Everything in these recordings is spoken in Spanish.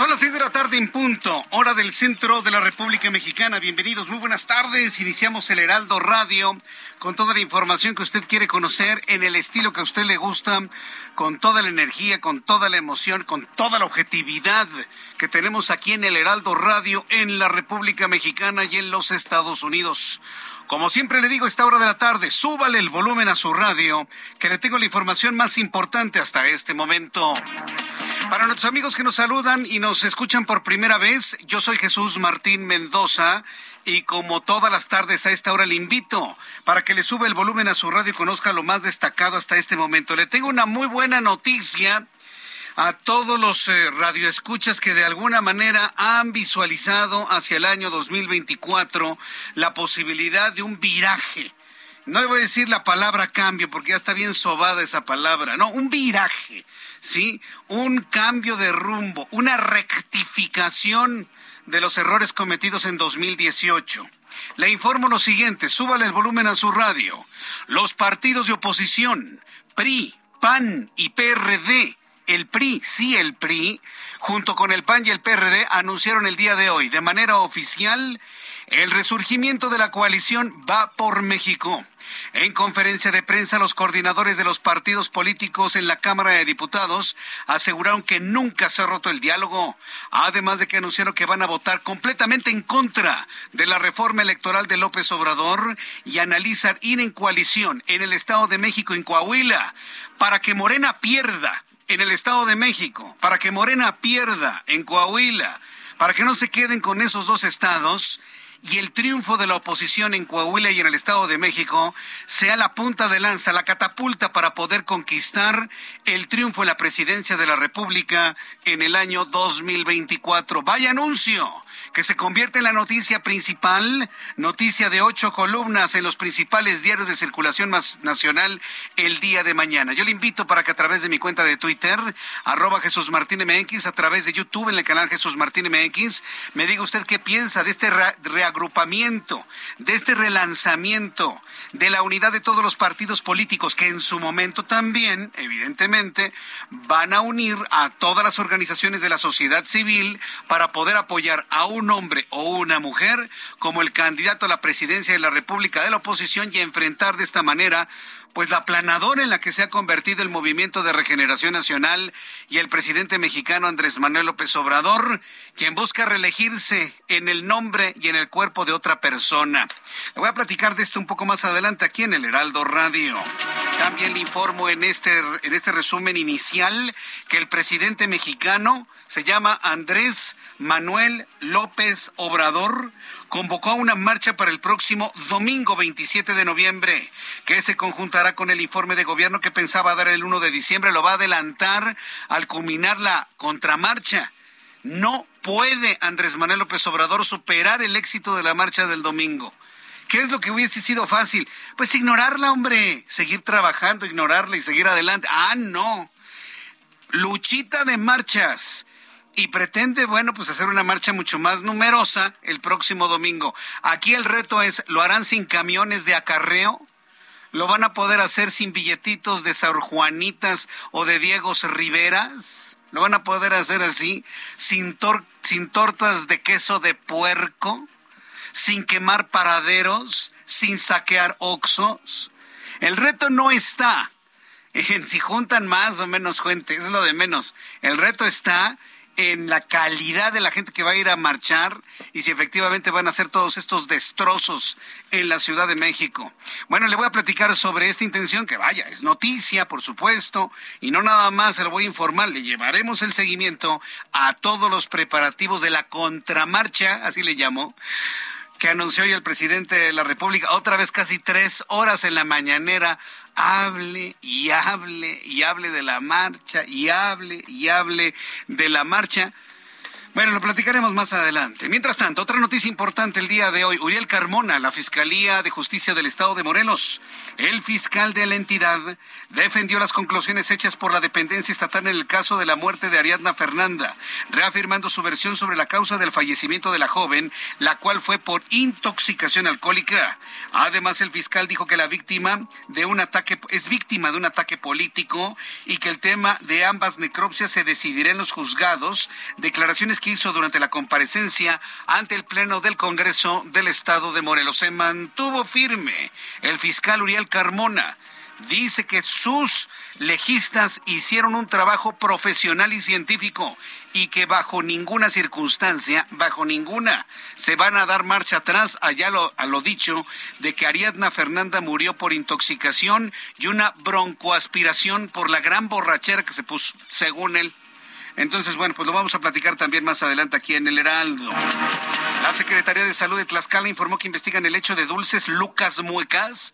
Son las 6 de la tarde en punto, hora del centro de la República Mexicana. Bienvenidos, muy buenas tardes. Iniciamos el Heraldo Radio con toda la información que usted quiere conocer en el estilo que a usted le gusta, con toda la energía, con toda la emoción, con toda la objetividad que tenemos aquí en el Heraldo Radio en la República Mexicana y en los Estados Unidos. Como siempre le digo esta hora de la tarde, súbale el volumen a su radio, que le tengo la información más importante hasta este momento. Para nuestros amigos que nos saludan y nos escuchan por primera vez, yo soy Jesús Martín Mendoza y como todas las tardes a esta hora le invito para que le suba el volumen a su radio y conozca lo más destacado hasta este momento. Le tengo una muy buena noticia a todos los eh, radioescuchas que de alguna manera han visualizado hacia el año 2024 la posibilidad de un viraje. No le voy a decir la palabra cambio porque ya está bien sobada esa palabra, no, un viraje ¿sí? Un cambio de rumbo, una rectificación de los errores cometidos en 2018. Le informo lo siguiente, súbale el volumen a su radio. Los partidos de oposición, PRI, PAN y PRD, el PRI, sí el PRI, junto con el PAN y el PRD, anunciaron el día de hoy, de manera oficial, el resurgimiento de la coalición Va por México. En conferencia de prensa, los coordinadores de los partidos políticos en la Cámara de Diputados aseguraron que nunca se ha roto el diálogo, además de que anunciaron que van a votar completamente en contra de la reforma electoral de López Obrador y analizar ir en coalición en el Estado de México, en Coahuila, para que Morena pierda en el Estado de México, para que Morena pierda en Coahuila, para que no se queden con esos dos estados y el triunfo de la oposición en Coahuila y en el Estado de México sea la punta de lanza, la catapulta para poder conquistar el triunfo en la presidencia de la República en el año 2024. Vaya anuncio que se convierte en la noticia principal, noticia de ocho columnas en los principales diarios de circulación nacional el día de mañana. Yo le invito para que a través de mi cuenta de Twitter, arroba Jesús Martín MX, a través de YouTube en el canal Jesús Martín MX, me diga usted qué piensa de este reagrupamiento, de este relanzamiento, de la unidad de todos los partidos políticos que en su momento también, evidentemente, van a unir a todas las organizaciones de la sociedad civil para poder apoyar a un hombre o una mujer como el candidato a la presidencia de la República de la oposición y enfrentar de esta manera pues la planadora en la que se ha convertido el movimiento de regeneración nacional y el presidente mexicano Andrés Manuel López Obrador, quien busca reelegirse en el nombre y en el cuerpo de otra persona. Le voy a platicar de esto un poco más adelante aquí en el Heraldo Radio. También le informo en este, en este resumen inicial que el presidente mexicano se llama Andrés Manuel López Obrador convocó a una marcha para el próximo domingo 27 de noviembre, que se conjuntará con el informe de gobierno que pensaba dar el 1 de diciembre. Lo va a adelantar al culminar la contramarcha. No puede Andrés Manuel López Obrador superar el éxito de la marcha del domingo. ¿Qué es lo que hubiese sido fácil? Pues ignorarla, hombre. Seguir trabajando, ignorarla y seguir adelante. Ah, no. Luchita de marchas y pretende, bueno, pues hacer una marcha mucho más numerosa el próximo domingo. Aquí el reto es, ¿lo harán sin camiones de acarreo? ¿Lo van a poder hacer sin billetitos de Sor Juanitas o de Diegos Riveras? ¿Lo van a poder hacer así? ¿Sin, sin tortas de queso de puerco? ¿Sin quemar paraderos? ¿Sin saquear oxos? El reto no está en si juntan más o menos gente, es lo de menos. El reto está en la calidad de la gente que va a ir a marchar y si efectivamente van a hacer todos estos destrozos en la Ciudad de México. Bueno, le voy a platicar sobre esta intención que vaya, es noticia, por supuesto, y no nada más se lo voy a informar, le llevaremos el seguimiento a todos los preparativos de la contramarcha, así le llamo, que anunció hoy el presidente de la República, otra vez casi tres horas en la mañanera, hable y hable y hable de la marcha y hable y hable de la marcha. Bueno, lo platicaremos más adelante. Mientras tanto, otra noticia importante el día de hoy. Uriel Carmona, la Fiscalía de Justicia del Estado de Morelos, el fiscal de la entidad, defendió las conclusiones hechas por la dependencia estatal en el caso de la muerte de Ariadna Fernanda, reafirmando su versión sobre la causa del fallecimiento de la joven, la cual fue por intoxicación alcohólica. Además, el fiscal dijo que la víctima de un ataque es víctima de un ataque político y que el tema de ambas necropsias se decidirá en los juzgados. Declaraciones durante la comparecencia ante el Pleno del Congreso del Estado de Morelos. Se mantuvo firme el fiscal Uriel Carmona. Dice que sus legistas hicieron un trabajo profesional y científico y que bajo ninguna circunstancia, bajo ninguna, se van a dar marcha atrás allá a lo dicho de que Ariadna Fernanda murió por intoxicación y una broncoaspiración por la gran borrachera que se puso, según él. Entonces, bueno, pues lo vamos a platicar también más adelante aquí en el Heraldo. La Secretaría de Salud de Tlaxcala informó que investigan el hecho de dulces Lucas Muecas.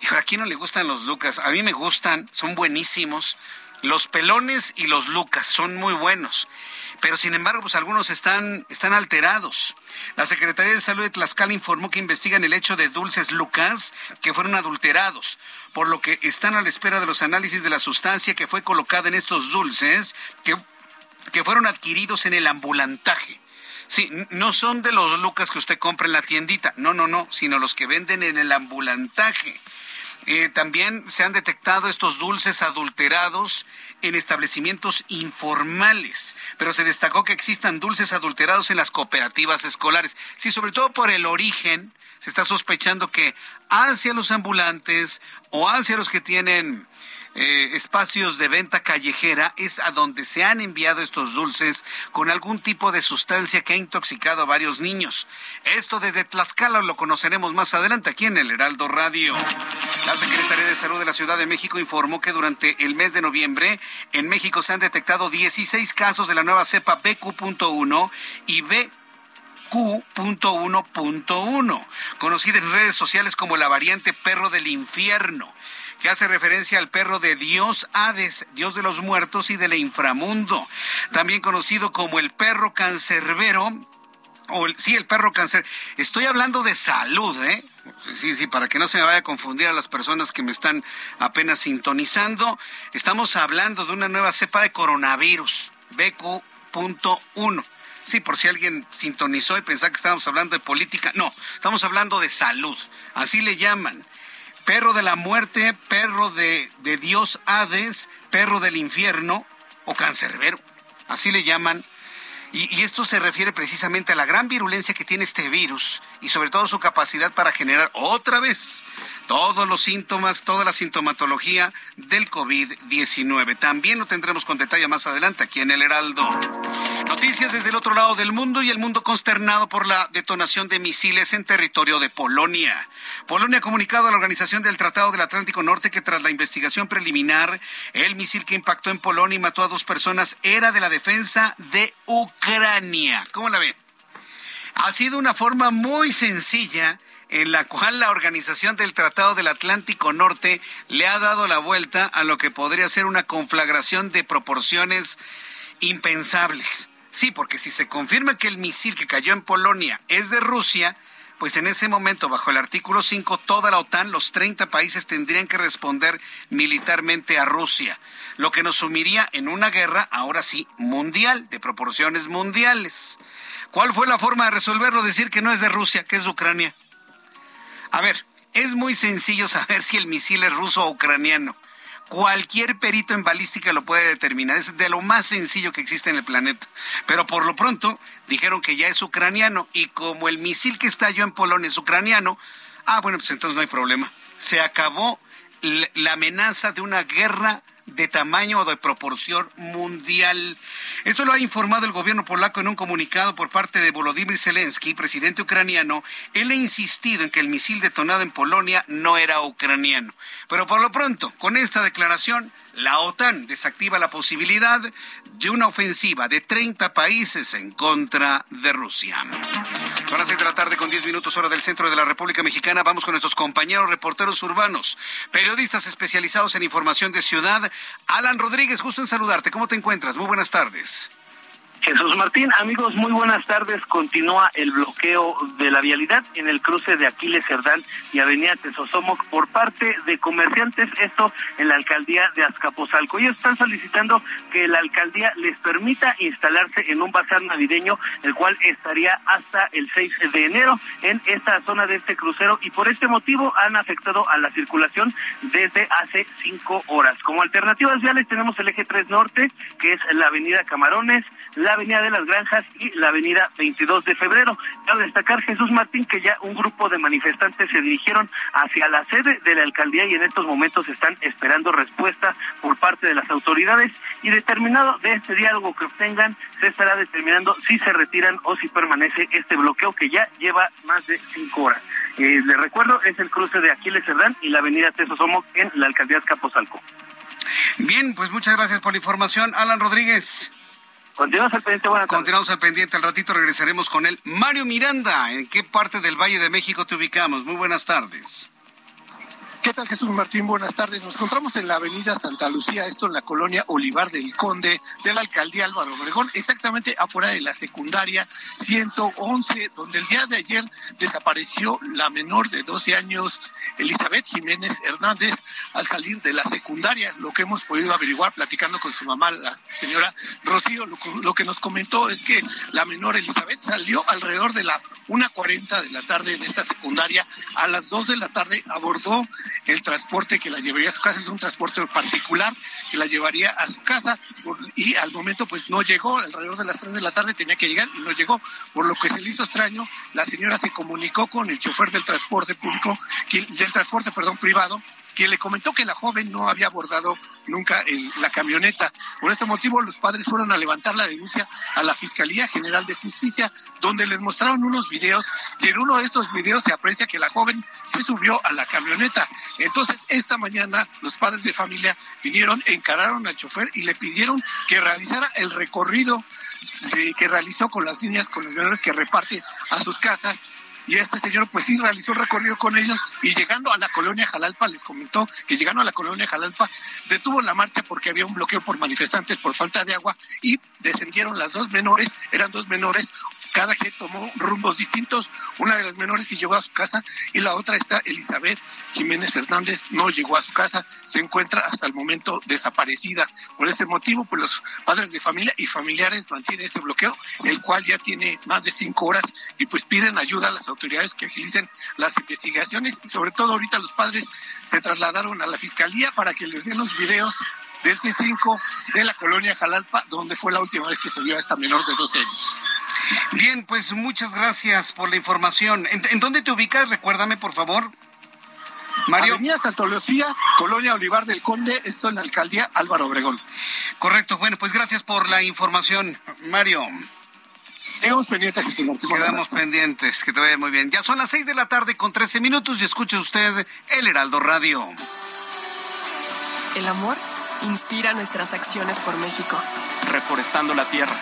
Hijo, aquí no le gustan los Lucas. A mí me gustan, son buenísimos. Los pelones y los Lucas son muy buenos pero sin embargo, pues algunos están, están alterados. La Secretaría de Salud de Tlaxcala informó que investigan el hecho de dulces Lucas que fueron adulterados, por lo que están a la espera de los análisis de la sustancia que fue colocada en estos dulces que, que fueron adquiridos en el ambulantaje. Sí, no son de los Lucas que usted compra en la tiendita, no, no, no, sino los que venden en el ambulantaje. Eh, también se han detectado estos dulces adulterados en establecimientos informales, pero se destacó que existan dulces adulterados en las cooperativas escolares. Sí, sobre todo por el origen, se está sospechando que hacia los ambulantes o hacia los que tienen eh, espacios de venta callejera es a donde se han enviado estos dulces con algún tipo de sustancia que ha intoxicado a varios niños. Esto desde Tlaxcala lo conoceremos más adelante aquí en el Heraldo Radio. La Secretaría de Salud de la Ciudad de México informó que durante el mes de noviembre en México se han detectado 16 casos de la nueva cepa BQ.1 y BQ.1.1, conocida en redes sociales como la variante perro del infierno que hace referencia al perro de Dios Hades, Dios de los muertos y del inframundo, también conocido como el perro cancerbero, o sí, el perro cáncer. Estoy hablando de salud, ¿eh? Sí, sí, para que no se me vaya a confundir a las personas que me están apenas sintonizando. Estamos hablando de una nueva cepa de coronavirus, BQ.1. Sí, por si alguien sintonizó y pensaba que estábamos hablando de política. No, estamos hablando de salud. Así le llaman perro de la muerte, perro de, de Dios Hades, perro del infierno o cancerbero. Así le llaman y, esto se refiere precisamente a la gran virulencia que tiene este virus y sobre todo su capacidad para generar otra vez todos los síntomas, toda la sintomatología del COVID-19. También lo tendremos con detalle más adelante aquí en el Heraldo. Noticias desde el otro lado del mundo y el mundo consternado por la detonación de misiles en territorio de Polonia. Polonia ha comunicado a la Organización del Tratado del Atlántico Norte que tras la investigación preliminar, el misil que impactó en Polonia y mató a dos personas era de la defensa de Ucrania. Ucrania. ¿Cómo la ve? Ha sido una forma muy sencilla en la cual la Organización del Tratado del Atlántico Norte le ha dado la vuelta a lo que podría ser una conflagración de proporciones impensables. Sí, porque si se confirma que el misil que cayó en Polonia es de Rusia, pues en ese momento, bajo el artículo 5, toda la OTAN, los 30 países tendrían que responder militarmente a Rusia, lo que nos sumiría en una guerra, ahora sí, mundial, de proporciones mundiales. ¿Cuál fue la forma de resolverlo? Decir que no es de Rusia, que es de Ucrania. A ver, es muy sencillo saber si el misil es ruso o ucraniano. Cualquier perito en balística lo puede determinar. Es de lo más sencillo que existe en el planeta. Pero por lo pronto dijeron que ya es ucraniano y como el misil que estalló en Polonia es ucraniano, ah, bueno, pues entonces no hay problema. Se acabó la amenaza de una guerra de tamaño o de proporción mundial. Esto lo ha informado el gobierno polaco en un comunicado por parte de Volodymyr Zelensky, presidente ucraniano. Él ha insistido en que el misil detonado en Polonia no era ucraniano. Pero por lo pronto, con esta declaración, la OTAN desactiva la posibilidad de una ofensiva de 30 países en contra de Rusia. Son las 6 de la tarde con 10 minutos hora del centro de la República Mexicana. Vamos con nuestros compañeros reporteros urbanos, periodistas especializados en información de ciudad. Alan Rodríguez, justo en saludarte. ¿Cómo te encuentras? Muy buenas tardes. Jesús Martín, amigos, muy buenas tardes. Continúa el bloqueo de la vialidad en el cruce de Aquiles Cerdán y Avenida Tesosomoc por parte de comerciantes, esto en la alcaldía de Azcapotzalco. Ellos están solicitando que la alcaldía les permita instalarse en un bazar navideño, el cual estaría hasta el 6 de enero en esta zona de este crucero y por este motivo han afectado a la circulación desde hace cinco horas. Como alternativas viales tenemos el eje 3 Norte, que es la avenida Camarones, la Avenida de las Granjas y la Avenida 22 de Febrero. Cabe destacar, Jesús Martín, que ya un grupo de manifestantes se dirigieron hacia la sede de la alcaldía y en estos momentos están esperando respuesta por parte de las autoridades y determinado de este diálogo que obtengan, se estará determinando si se retiran o si permanece este bloqueo que ya lleva más de cinco horas. Eh, le recuerdo, es el cruce de Aquiles Cerdán y la avenida Tesosomo en la alcaldía de Capozalco. Bien, pues muchas gracias por la información, Alan Rodríguez. Continuamos al pendiente, buenas Continuamos al pendiente, al ratito regresaremos con él. Mario Miranda, ¿en qué parte del Valle de México te ubicamos? Muy buenas tardes. ¿Qué tal Jesús Martín? Buenas tardes. Nos encontramos en la avenida Santa Lucía, esto en la colonia Olivar del Conde de la alcaldía Álvaro Obregón, exactamente afuera de la secundaria 111, donde el día de ayer desapareció la menor de 12 años, Elizabeth Jiménez Hernández, al salir de la secundaria. Lo que hemos podido averiguar platicando con su mamá, la señora Rocío, lo, que nos comentó es que la menor Elizabeth salió alrededor de la 1.40 de la tarde en esta secundaria. A las 2 de la tarde abordó el transporte que la llevaría a su casa es un transporte particular que la llevaría a su casa y al momento pues no llegó, alrededor de las 3 de la tarde tenía que llegar y no llegó, por lo que se le hizo extraño, la señora se comunicó con el chofer del transporte público, del transporte, perdón, privado, quien le comentó que la joven no había abordado nunca la camioneta. Por este motivo, los padres fueron a levantar la denuncia a la Fiscalía General de Justicia, donde les mostraron unos videos y en uno de estos videos se aprecia que la joven se subió a la camioneta. Entonces, esta mañana, los padres de familia vinieron, encararon al chofer y le pidieron que realizara el recorrido que realizó con las niñas, con los menores que reparte a sus casas y este señor pues sí realizó un recorrido con ellos y llegando a la colonia Jalalpa les comentó que llegando a la colonia Jalalpa detuvo la marcha porque había un bloqueo por manifestantes por falta de agua y descendieron las dos menores, eran dos menores, cada quien tomó rumbos distintos. Una de las menores sí llegó a su casa y la otra está Elizabeth Jiménez Hernández, no llegó a su casa, se encuentra hasta el momento desaparecida. Por ese motivo, pues los padres de familia y familiares mantienen este bloqueo, el cual ya tiene más de cinco horas y pues piden ayuda a las autoridades que agilicen las investigaciones. Sobre todo ahorita los padres se trasladaron a la fiscalía para que les den los videos de este 5 de la colonia Jalalpa, donde fue la última vez que se vio a esta menor de 12 años. Bien, pues muchas gracias por la información. ¿En, dónde te ubicas? Recuérdame, por favor. Mario. Avenida Santa Lucía, Colonia Olivar del Conde, esto en la alcaldía Álvaro Obregón. Correcto, bueno, pues gracias por la información, Mario. Quedamos pendientes, Quedamos pendientes, que te vaya muy bien. Ya son las seis de la tarde con 13 minutos y escuche usted El Heraldo Radio. El amor inspira nuestras acciones por México. Reforestando la tierra,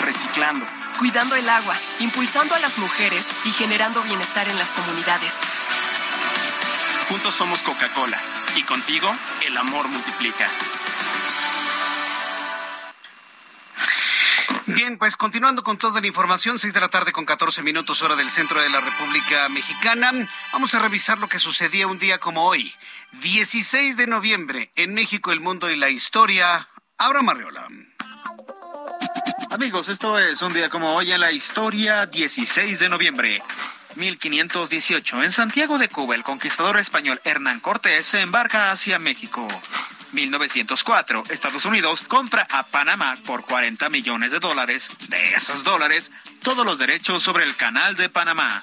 reciclando cuidando el agua, impulsando a las mujeres y generando bienestar en las comunidades. Juntos somos Coca-Cola y contigo el amor multiplica. Bien, pues continuando con toda la información, 6 de la tarde con 14 minutos hora del centro de la República Mexicana, vamos a revisar lo que sucedía un día como hoy, 16 de noviembre, en México, el mundo y la historia. Abra Marriola. Amigos, esto es un día como hoy en la historia, 16 de noviembre. 1518. En Santiago de Cuba, el conquistador español Hernán Cortés se embarca hacia México. 1904. Estados Unidos compra a Panamá por 40 millones de dólares. De esos dólares, todos los derechos sobre el canal de Panamá.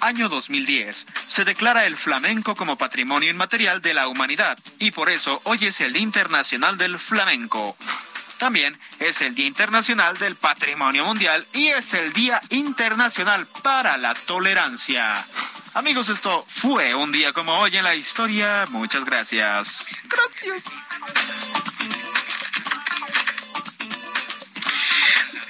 Año 2010. Se declara el flamenco como patrimonio inmaterial de la humanidad y por eso hoy es el Internacional del Flamenco. También es el Día Internacional del Patrimonio Mundial y es el Día Internacional para la Tolerancia. Amigos, esto fue un día como hoy en la historia. Muchas gracias. Gracias.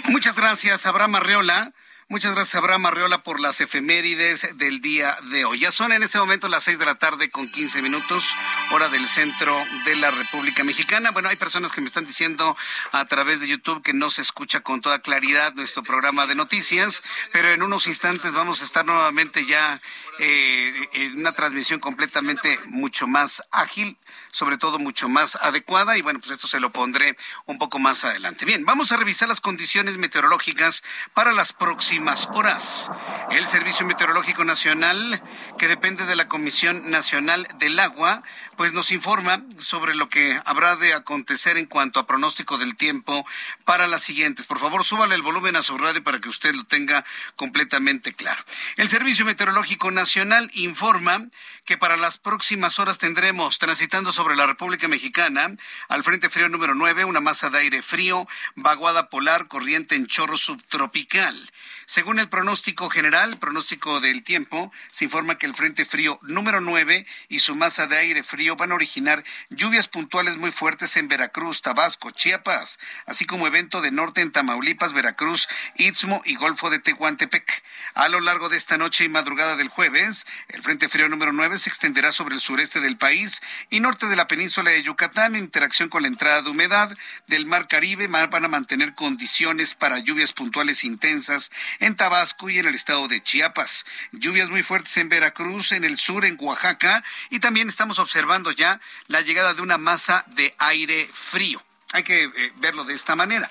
Muchas gracias, Abraham Arreola. Muchas gracias, Abraham Arreola, por las efemérides del día de hoy. Ya son en este momento las seis de la tarde con quince minutos, hora del centro de la República Mexicana. Bueno, hay personas que me están diciendo a través de YouTube que no se escucha con toda claridad nuestro programa de noticias, pero en unos instantes vamos a estar nuevamente ya eh, en una transmisión completamente mucho más ágil sobre todo mucho más adecuada y bueno, pues esto se lo pondré un poco más adelante. Bien, vamos a revisar las condiciones meteorológicas para las próximas horas. El Servicio Meteorológico Nacional, que depende de la Comisión Nacional del Agua, pues nos informa sobre lo que habrá de acontecer en cuanto a pronóstico del tiempo para las siguientes. Por favor, súbale el volumen a su radio para que usted lo tenga completamente claro. El Servicio Meteorológico Nacional informa que para las próximas horas tendremos transitando sobre la República Mexicana al Frente Frío número 9, una masa de aire frío, vaguada polar, corriente en chorro subtropical. Según el pronóstico general, pronóstico del tiempo, se informa que el Frente Frío número 9 y su masa de aire frío van a originar lluvias puntuales muy fuertes en Veracruz, Tabasco, Chiapas, así como evento de norte en Tamaulipas, Veracruz, Istmo y Golfo de Tehuantepec. A lo largo de esta noche y madrugada del jueves, el Frente Frío número 9 se extenderá sobre el sureste del país y norte de la península de Yucatán en interacción con la entrada de humedad del Mar Caribe van a mantener condiciones para lluvias puntuales intensas en Tabasco y en el estado de Chiapas. Lluvias muy fuertes en Veracruz, en el sur, en Oaxaca y también estamos observando ya la llegada de una masa de aire frío. Hay que eh, verlo de esta manera.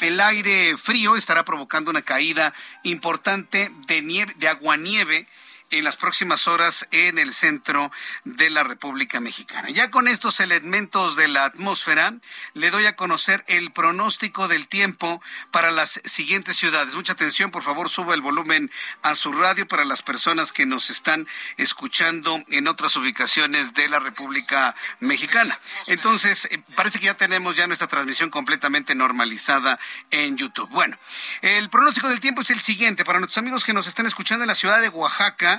El aire frío estará provocando una caída importante de, nieve, de aguanieve en las próximas horas en el centro de la República Mexicana. Ya con estos elementos de la atmósfera, le doy a conocer el pronóstico del tiempo para las siguientes ciudades. Mucha atención, por favor, suba el volumen a su radio para las personas que nos están escuchando en otras ubicaciones de la República Mexicana. Entonces, eh, parece que ya tenemos ya nuestra transmisión completamente normalizada en YouTube. Bueno, el pronóstico del tiempo es el siguiente. Para nuestros amigos que nos están escuchando en la ciudad de Oaxaca,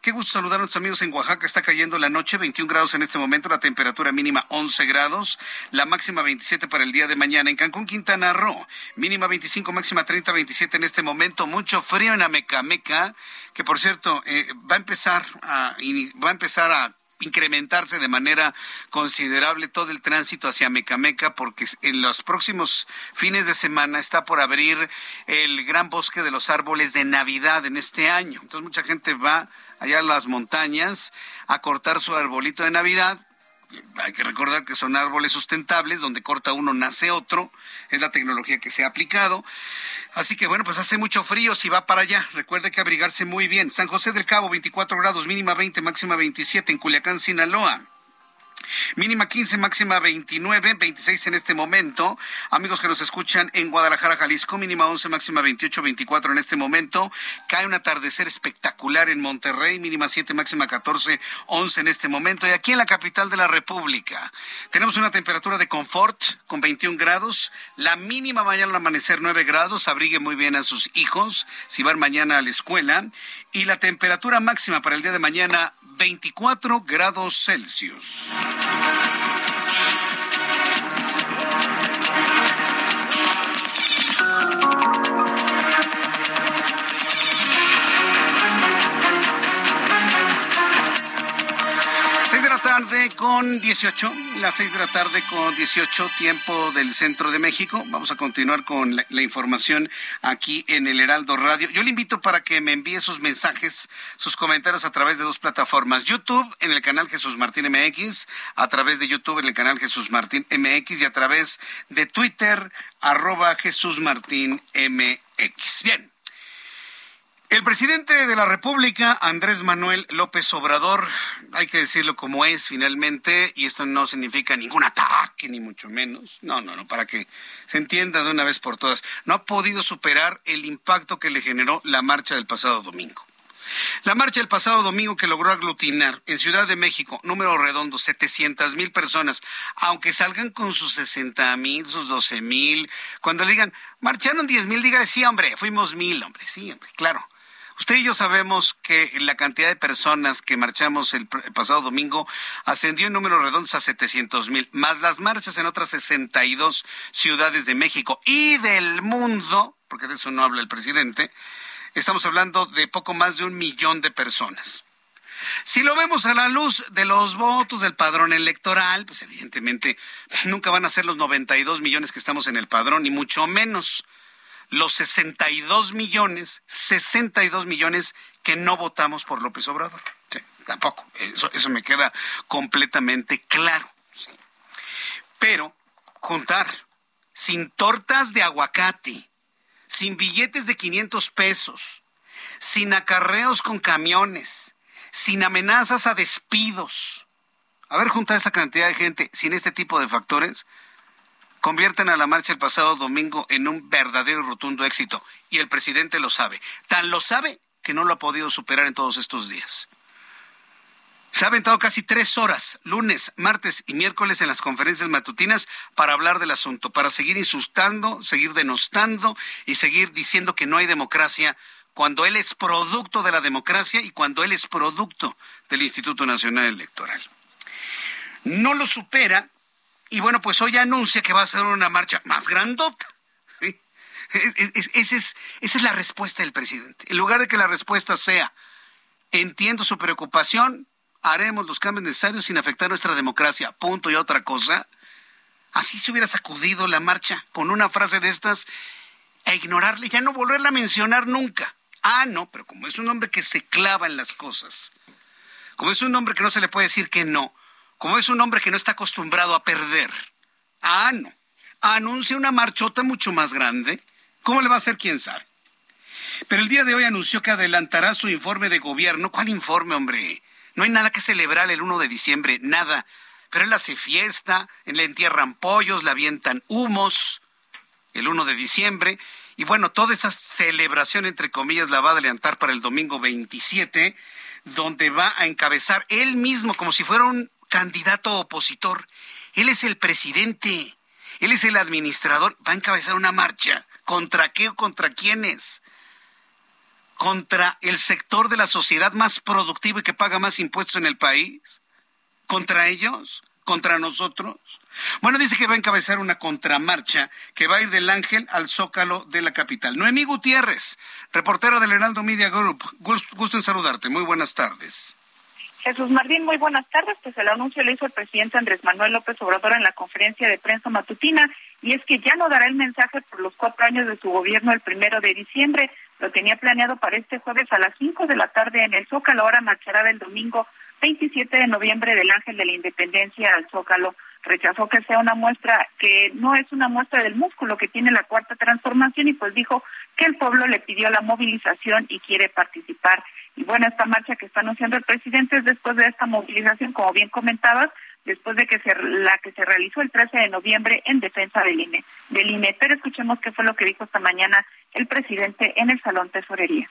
Qué gusto saludar a nuestros amigos en Oaxaca. Está cayendo la noche, 21 grados en este momento, la temperatura mínima 11 grados, la máxima 27 para el día de mañana. En Cancún, Quintana Roo, mínima 25, máxima 30, 27 en este momento. Mucho frío en Amecameca, que por cierto eh, va a empezar a va a empezar a incrementarse de manera considerable todo el tránsito hacia Mecameca porque en los próximos fines de semana está por abrir el gran bosque de los árboles de Navidad en este año. Entonces mucha gente va allá a las montañas a cortar su arbolito de Navidad hay que recordar que son árboles sustentables, donde corta uno nace otro, es la tecnología que se ha aplicado. Así que bueno, pues hace mucho frío si va para allá. Recuerde que abrigarse muy bien. San José del Cabo, 24 grados, mínima 20, máxima 27. En Culiacán, Sinaloa. Mínima 15, máxima 29, 26 en este momento. Amigos que nos escuchan en Guadalajara, Jalisco, mínima 11, máxima 28, 24 en este momento. Cae un atardecer espectacular en Monterrey, mínima 7, máxima 14, 11 en este momento. Y aquí en la capital de la República tenemos una temperatura de confort con 21 grados. La mínima mañana al amanecer 9 grados. Abrigue muy bien a sus hijos si van mañana a la escuela. Y la temperatura máxima para el día de mañana 24 grados Celsius. Con 18, las 6 de la tarde con 18, tiempo del centro de México. Vamos a continuar con la, la, información aquí en el Heraldo Radio. Yo le invito para que me envíe sus mensajes, sus comentarios a través de dos plataformas. YouTube en el canal Jesús Martín MX, a través de YouTube en el canal Jesús Martín MX y a través de Twitter arroba Jesús Martín MX. Bien. El presidente de la República, Andrés Manuel López Obrador, hay que decirlo como es finalmente, y esto no significa ningún ataque, ni mucho menos, no, no, no, para que se entienda de una vez por todas, no ha podido superar el impacto que le generó la marcha del pasado domingo. La marcha del pasado domingo que logró aglutinar en Ciudad de México, número redondo, 700 mil personas, aunque salgan con sus 60 mil, sus 12 mil, cuando le digan, marcharon 10 mil, dígale, sí, hombre, fuimos mil, hombre, sí, hombre, claro. Usted y yo sabemos que la cantidad de personas que marchamos el, pasado domingo ascendió en números redondos a 700 mil, más las marchas en otras 62 ciudades de México y del mundo, porque de eso no habla el presidente, estamos hablando de poco más de un millón de personas. Si lo vemos a la luz de los votos del padrón electoral, pues evidentemente nunca van a ser los 92 millones que estamos en el padrón, ni mucho menos los 62 millones, 62 millones que no votamos por López Obrador. tampoco, eso, eso, me queda completamente claro. Pero juntar sin tortas de aguacate, sin billetes de 500 pesos, sin acarreos con camiones, sin amenazas a despidos. A ver, juntar esa cantidad de gente sin este tipo de factores, convierten a la marcha el pasado domingo en un verdadero rotundo éxito. Y el presidente lo sabe. Tan lo sabe que no lo ha podido superar en todos estos días. Se ha aventado casi tres horas, lunes, martes y miércoles en las conferencias matutinas para hablar del asunto, para seguir insultando, seguir denostando y seguir diciendo que no hay democracia cuando él es producto de la democracia y cuando él es producto del Instituto Nacional Electoral. No lo supera y bueno, pues hoy anuncia que va a ser una marcha más grandota. esa es la respuesta del presidente. En lugar de que la respuesta sea, entiendo su preocupación, haremos los cambios necesarios sin afectar nuestra democracia, punto y otra cosa. Así se hubiera sacudido la marcha con una frase de estas e ignorarle, ya no volverla a mencionar nunca. Ah, no, pero como es un hombre que se clava en las cosas, como es un hombre que no se le puede decir que no, como es un hombre que no está acostumbrado a perder. Ah, no. Anuncia una marchota mucho más grande. ¿Cómo le va a hacer? ¿Quién sabe? Pero el día de hoy anunció que adelantará su informe de gobierno. ¿Cuál informe, hombre? No hay nada que celebrar el 1 de diciembre, nada. Pero él hace fiesta, le entierran pollos, le avientan humos el 1 de diciembre. Y bueno, toda esa celebración, entre comillas, la va a adelantar para el domingo 27, donde va a encabezar él mismo, como si fuera un candidato opositor. Él es el presidente. Él es el administrador. Va a encabezar una marcha. ¿Contra qué o contra quiénes? ¿Contra el sector de la sociedad más productivo y que paga más impuestos en el país? ¿Contra ellos? ¿Contra nosotros? Bueno, dice que va a encabezar una contramarcha que va a ir del Ángel al Zócalo de la capital. Noemí Gutiérrez, reportera del Heraldo Media Group. Gusto en saludarte. Muy buenas tardes. Jesús Martín, muy buenas tardes. Pues el anuncio lo hizo el presidente Andrés Manuel López Obrador en la conferencia de prensa matutina y es que ya no dará el mensaje por los cuatro años de su gobierno el primero de diciembre. Lo tenía planeado para este jueves a las cinco de la tarde en el Zócalo. Ahora marchará el domingo 27 de noviembre del Ángel de la Independencia al Zócalo. Rechazó que sea una muestra que no es una muestra del músculo que tiene la cuarta transformación y pues dijo que el pueblo le pidió la movilización y quiere participar. Y bueno, esta marcha que está anunciando el presidente es después de esta movilización, como bien comentabas, después de que se, la que se realizó el 13 de noviembre en defensa del INE, del INE. Pero escuchemos qué fue lo que dijo esta mañana el presidente en el Salón Tesorería.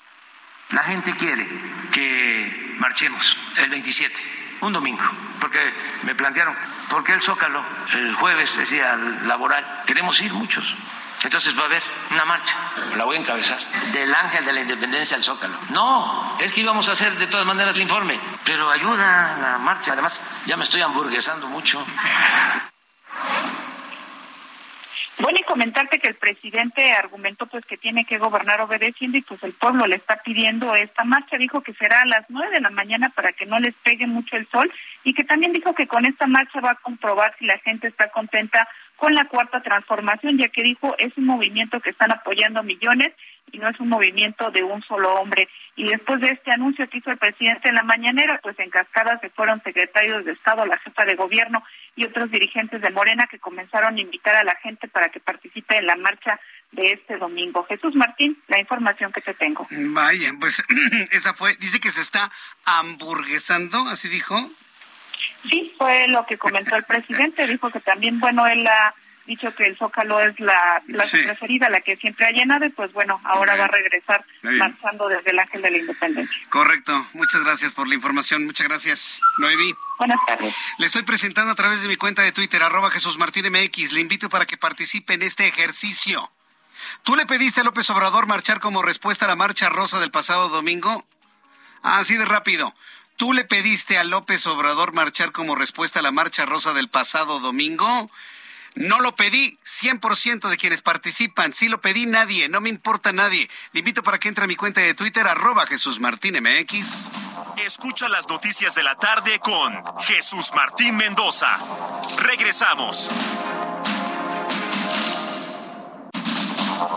La gente quiere que marchemos el 27, un domingo, porque me plantearon, ¿por qué el Zócalo el jueves decía laboral? Queremos ir muchos. Entonces va a haber una marcha, la voy a encabezar, del Ángel de la Independencia al Zócalo. No, es que íbamos a hacer de todas maneras el informe, pero ayuda la marcha. Además, ya me estoy hamburguesando mucho. Bueno, y comentarte que el presidente argumentó pues que tiene que gobernar obedeciendo y pues el pueblo le está pidiendo esta marcha. Dijo que será a las nueve de la mañana para que no les pegue mucho el sol y que también dijo que con esta marcha va a comprobar si la gente está contenta con la cuarta transformación, ya que dijo es un movimiento que están apoyando millones y no es un movimiento de un solo hombre. Y después de este anuncio que hizo el presidente en la mañanera, pues en cascada se fueron secretarios de Estado, la jefa de gobierno y otros dirigentes de Morena que comenzaron a invitar a la gente para que participe en la marcha de este domingo. Jesús Martín, la información que te tengo. Vaya, pues esa fue, dice que se está hamburguesando, así dijo. Sí, fue lo que comentó el presidente. Dijo que también, bueno, él ha dicho que el Zócalo es la plaza preferida, la que siempre ha llenado, y pues bueno, ahora va a regresar marchando desde el Ángel de la Independencia. Correcto. Muchas gracias por la información. Muchas gracias, Noemí. Buenas tardes. Le estoy presentando a través de mi cuenta de Twitter, arroba Jesús Martín MX. Le invito para que participe en este ejercicio. ¿Tú le pediste a López Obrador marchar como respuesta a la marcha rosa del pasado domingo? Así de rápido. ¿Tú le pediste a López Obrador marchar como respuesta a la marcha rosa del pasado domingo? No lo pedí, 100% de quienes participan. Sí lo pedí, nadie, no me importa nadie. Le invito para que entre a mi cuenta de Twitter, arroba Jesús Martín MX. Escucha las noticias de la tarde con Jesús Martín Mendoza. Regresamos.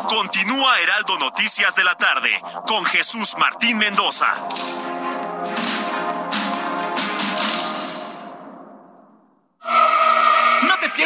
Continúa Heraldo Noticias de la tarde con Jesús Martín Mendoza.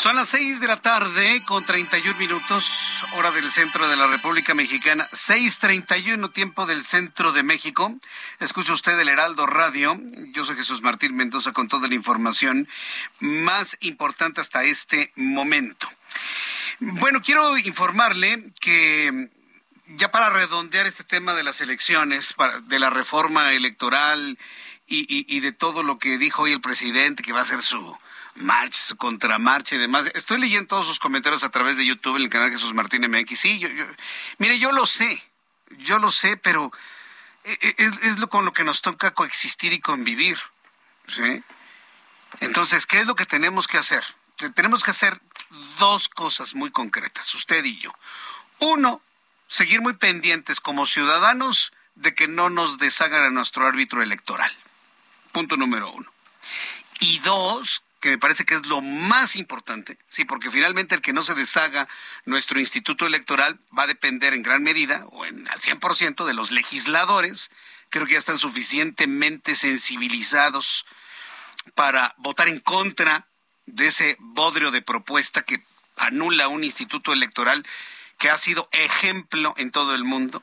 Son las 6 de la tarde con 31 minutos, hora del centro de la República Mexicana, 6:31 tiempo del centro de México. Escucha usted el Heraldo Radio. Yo soy Jesús Martín Mendoza con toda la información más importante hasta este momento. Bueno, quiero informarle que ya para redondear este tema de las elecciones, de la reforma electoral y de todo lo que dijo hoy el presidente, que va a ser su marcha, y demás. Estoy leyendo todos sus comentarios a través de YouTube en el canal Jesús Martín MX. Sí, yo, mire, yo lo sé, yo lo sé, pero e, e, es, lo con lo que nos toca coexistir y convivir. ¿sí? Entonces, ¿qué es lo que tenemos que hacer? Tenemos que hacer dos cosas muy concretas, usted y yo. Uno, seguir muy pendientes como ciudadanos de que no nos deshagan a nuestro árbitro electoral. Punto número uno. Y dos, que me parece que es lo más importante, sí, porque finalmente el que no se deshaga nuestro instituto electoral va a depender en gran medida, o en al 100% de los legisladores, creo que ya están suficientemente sensibilizados para votar en contra de ese bodrio de propuesta que anula un instituto electoral que ha sido ejemplo en todo el mundo.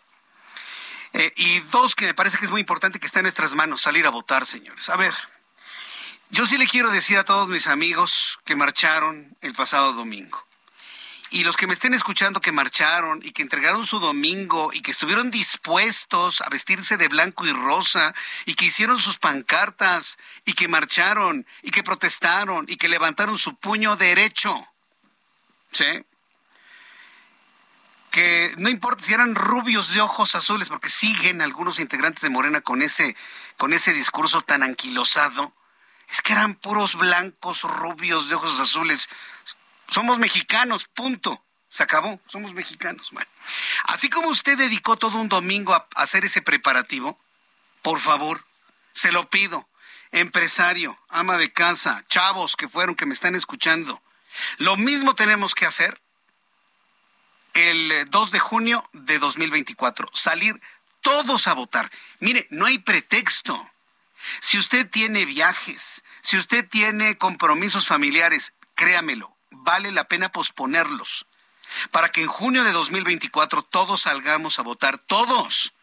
Eh, y dos, que me parece que es muy importante que está en nuestras manos, salir a votar, señores. A ver, yo sí le quiero decir a todos mis amigos que marcharon el pasado domingo. Y los que me estén escuchando que marcharon y que entregaron su domingo y que estuvieron dispuestos a vestirse de blanco y rosa y que hicieron sus pancartas y que marcharon y que protestaron y que levantaron su puño derecho. ¿Sí? Que no importa si eran rubios de ojos azules, porque siguen algunos integrantes de Morena con ese, con ese discurso tan anquilosado es que eran puros blancos, rubios, de ojos azules. Somos mexicanos, punto. Se acabó, somos mexicanos. Así como usted dedicó todo un domingo a hacer ese preparativo, por favor, se lo pido, empresario, ama de casa, chavos que fueron, que me están escuchando, lo mismo tenemos que hacer el 2 de junio de 2024, salir todos a votar. Mire, no hay pretexto. Si usted tiene viajes, si usted tiene compromisos familiares, créamelo, vale la pena posponerlos para que en junio de 2024 todos salgamos a votar, todos.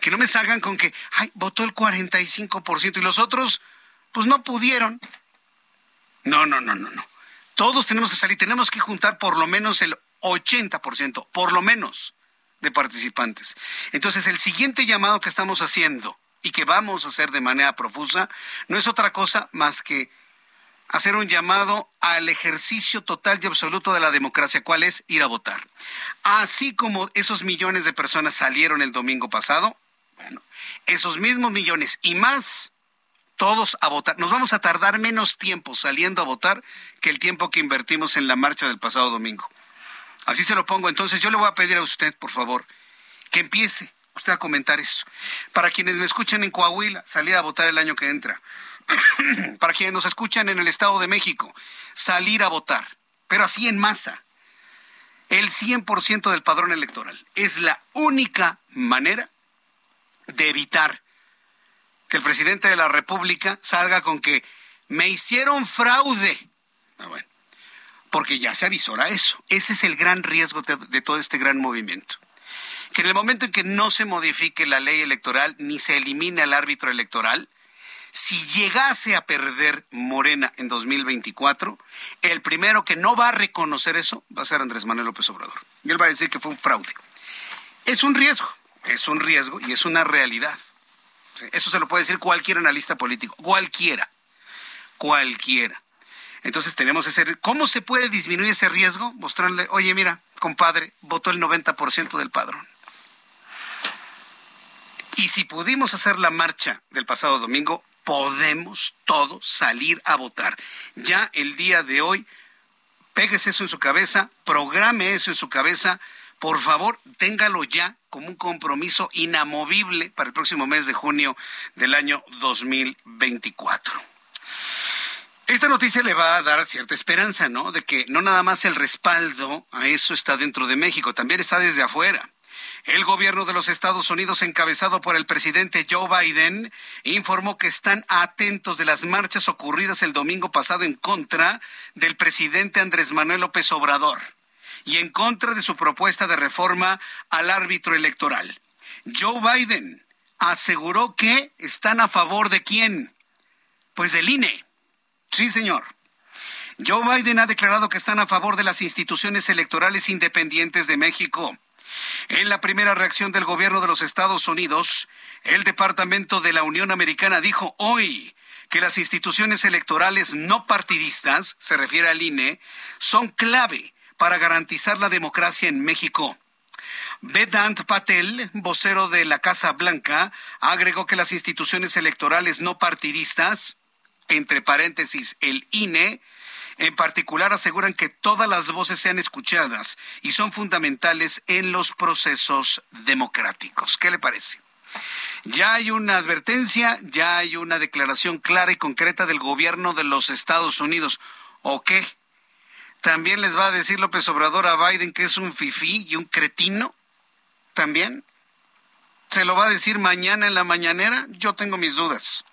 Que no me salgan con que, ay, votó el 45% y los otros, pues no pudieron. No, no, no, no, no. Todos tenemos que salir, tenemos que juntar por lo menos el 80%, por lo menos, de participantes. Entonces, el siguiente llamado que estamos haciendo y que vamos a hacer de manera profusa, no es otra cosa más que hacer un llamado al ejercicio total y absoluto de la democracia, cuál es ir a votar. Así como esos millones de personas salieron el domingo pasado, bueno, esos mismos millones y más, todos a votar. Nos vamos a tardar menos tiempo saliendo a votar que el tiempo que invertimos en la marcha del pasado domingo. Así se lo pongo. Entonces yo le voy a pedir a usted, por favor, que empiece usted a comentar eso. Para quienes me escuchen en Coahuila, salir a votar el año que entra. para quienes nos escuchan en el Estado de México, salir a votar, pero así en masa. El 100% del padrón electoral es la única manera de evitar que el presidente de la República salga con que me hicieron fraude. Ah, bueno, porque ya se avisora eso. Ese es el gran riesgo de, de todo este gran movimiento que en el momento en que no se modifique la ley electoral ni se elimine al árbitro electoral, si llegase a perder Morena en 2024, el primero que no va a reconocer eso va a ser Andrés Manuel López Obrador. Y él va a decir que fue un fraude. Es un riesgo, es un riesgo y es una realidad. Eso se lo puede decir cualquier analista político, cualquiera, cualquiera. Entonces tenemos ese... ¿Cómo se puede disminuir ese riesgo? Mostrarle, oye, mira, compadre, votó el 90% del padrón. Y si pudimos hacer la marcha del pasado domingo, podemos todos salir a votar. Ya el día de hoy, péguese eso en su cabeza, programe eso en su cabeza, por favor, téngalo ya como un compromiso inamovible para el próximo mes de junio del año 2024. Esta noticia le va a dar cierta esperanza, ¿no? De que no nada más el respaldo a eso está dentro de México, también está desde afuera. El gobierno de los Estados Unidos, encabezado por el presidente Joe Biden, informó que están atentos de las marchas ocurridas el domingo pasado en contra del presidente Andrés Manuel López Obrador y en contra de su propuesta de reforma al árbitro electoral. Joe Biden aseguró que están a favor de quién? Pues del INE. Sí, señor. Joe Biden ha declarado que están a favor de las instituciones electorales independientes de México en la primera reacción del gobierno de los Estados Unidos, el Departamento de la Unión Americana dijo hoy que las instituciones electorales no partidistas, se refiere al INE, son clave para garantizar la democracia en México. Vedant Patel, vocero de la Casa Blanca, agregó que las instituciones electorales no partidistas, entre paréntesis el INE, en particular aseguran que todas las voces sean escuchadas y son fundamentales en los procesos democráticos. ¿Qué le parece? Ya hay una advertencia, ya hay una declaración clara y concreta del gobierno de los Estados Unidos. ¿O qué? ¿También les va a decir López Obrador a Biden que es un fifí y un cretino? ¿También? ¿Se lo va a decir mañana en la mañanera? Yo tengo mis dudas.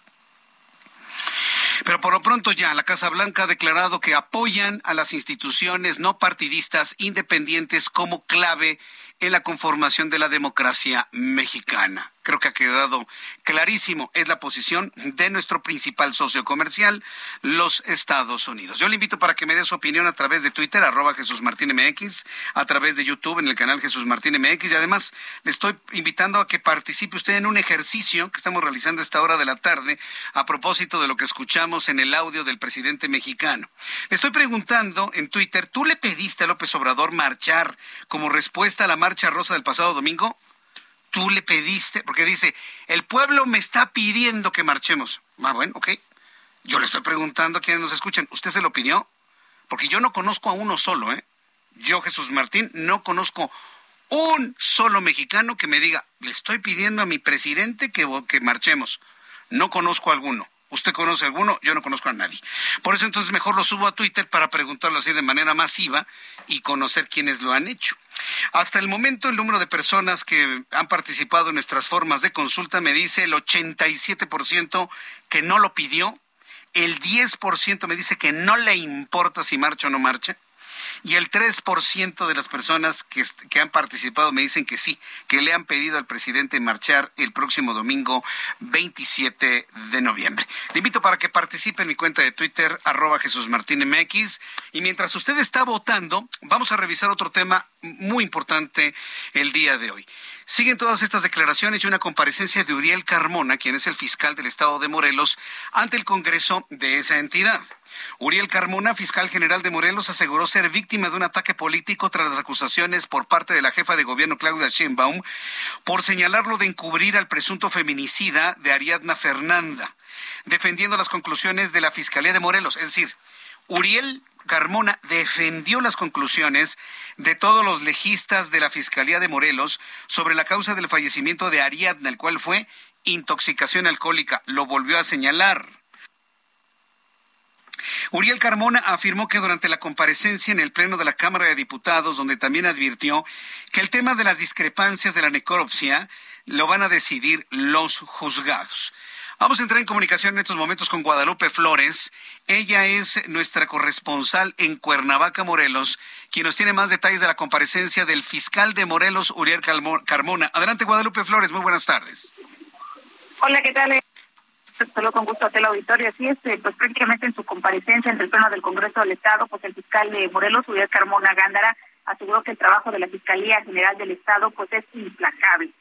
Pero por lo pronto ya la Casa Blanca ha declarado que apoyan a las instituciones no partidistas independientes como clave en la conformación de la democracia mexicana. Creo que ha quedado clarísimo. Es la posición de nuestro principal socio comercial, los Estados Unidos. Yo le invito para que me dé su opinión a través de Twitter, arroba Jesús MX, a través de YouTube en el canal Jesús Martín MX y además le estoy invitando a que participe usted en un ejercicio que estamos realizando a esta hora de la tarde a propósito de lo que escuchamos en el audio del presidente mexicano. Le estoy preguntando en Twitter, ¿tú le pediste a López Obrador marchar como respuesta a la marcha rosa del pasado domingo? Tú le pediste, porque dice, el pueblo me está pidiendo que marchemos. Ah, bueno, ok. Yo le estoy preguntando a quienes nos escuchan, ¿usted se lo pidió? Porque yo no conozco a uno solo, ¿eh? Yo, Jesús Martín, no conozco un solo mexicano que me diga, le estoy pidiendo a mi presidente que, que marchemos. No conozco a alguno. ¿Usted conoce alguno? Yo no conozco a nadie. Por eso entonces mejor lo subo a Twitter para preguntarlo así de manera masiva y conocer quiénes lo han hecho. Hasta el momento el número de personas que han participado en nuestras formas de consulta me dice el 87% que no lo pidió, el 10% me dice que no le importa si marcha o no marcha, y el 3% de las personas que, que, han participado me dicen que sí, que le han pedido al presidente marchar el próximo domingo 27 de noviembre. Le invito para que participe en mi cuenta de Twitter, arroba Jesús Martín MX. Y mientras usted está votando, vamos a revisar otro tema muy importante el día de hoy. Siguen todas estas declaraciones y una comparecencia de Uriel Carmona, quien es el fiscal del estado de Morelos, ante el Congreso de esa entidad. Uriel Carmona, fiscal general de Morelos, aseguró ser víctima de un ataque político tras las acusaciones por parte de la jefa de gobierno Claudia Sheinbaum por señalarlo de encubrir al presunto feminicida de Ariadna Fernanda, defendiendo las conclusiones de la Fiscalía de Morelos. Es decir, Uriel Carmona defendió las conclusiones de todos los legistas de la Fiscalía de Morelos sobre la causa del fallecimiento de Ariadna, el cual fue intoxicación alcohólica. Lo volvió a señalar. Uriel Carmona afirmó que durante la comparecencia en el Pleno de la Cámara de Diputados, donde también advirtió que el tema de las discrepancias de la necropsia lo van a decidir los juzgados. Vamos a entrar en comunicación en estos momentos con Guadalupe Flores. Ella es nuestra corresponsal en Cuernavaca, Morelos, quien nos tiene más detalles de la comparecencia del fiscal de Morelos, Uriel Carmona. Adelante, Guadalupe Flores, muy buenas tardes. Hola, ¿qué tal? Solo con gusto la auditorio. Así es, eh, pues prácticamente en su comparecencia en el pleno del Congreso del Estado, pues el fiscal de Morelos, Uriel Carmona Gándara, aseguró que el trabajo de la Fiscalía General del Estado pues es implacable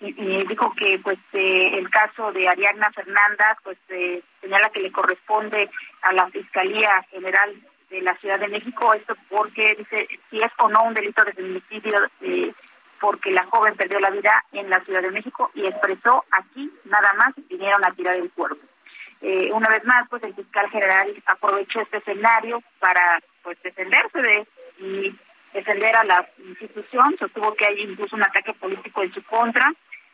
y, dijo que pues eh, el caso de Ariadna Fernanda pues eh, señala que le corresponde a la Fiscalía General de la Ciudad de México esto porque dice si es o no un delito de feminicidio eh, porque la joven perdió la vida en la Ciudad de México y expresó aquí nada más vinieron a tirar el cuerpo. Eh, una vez más, pues el fiscal general aprovechó este escenario para pues defenderse de y defender a la institución, sostuvo que hay incluso un ataque político en su contra,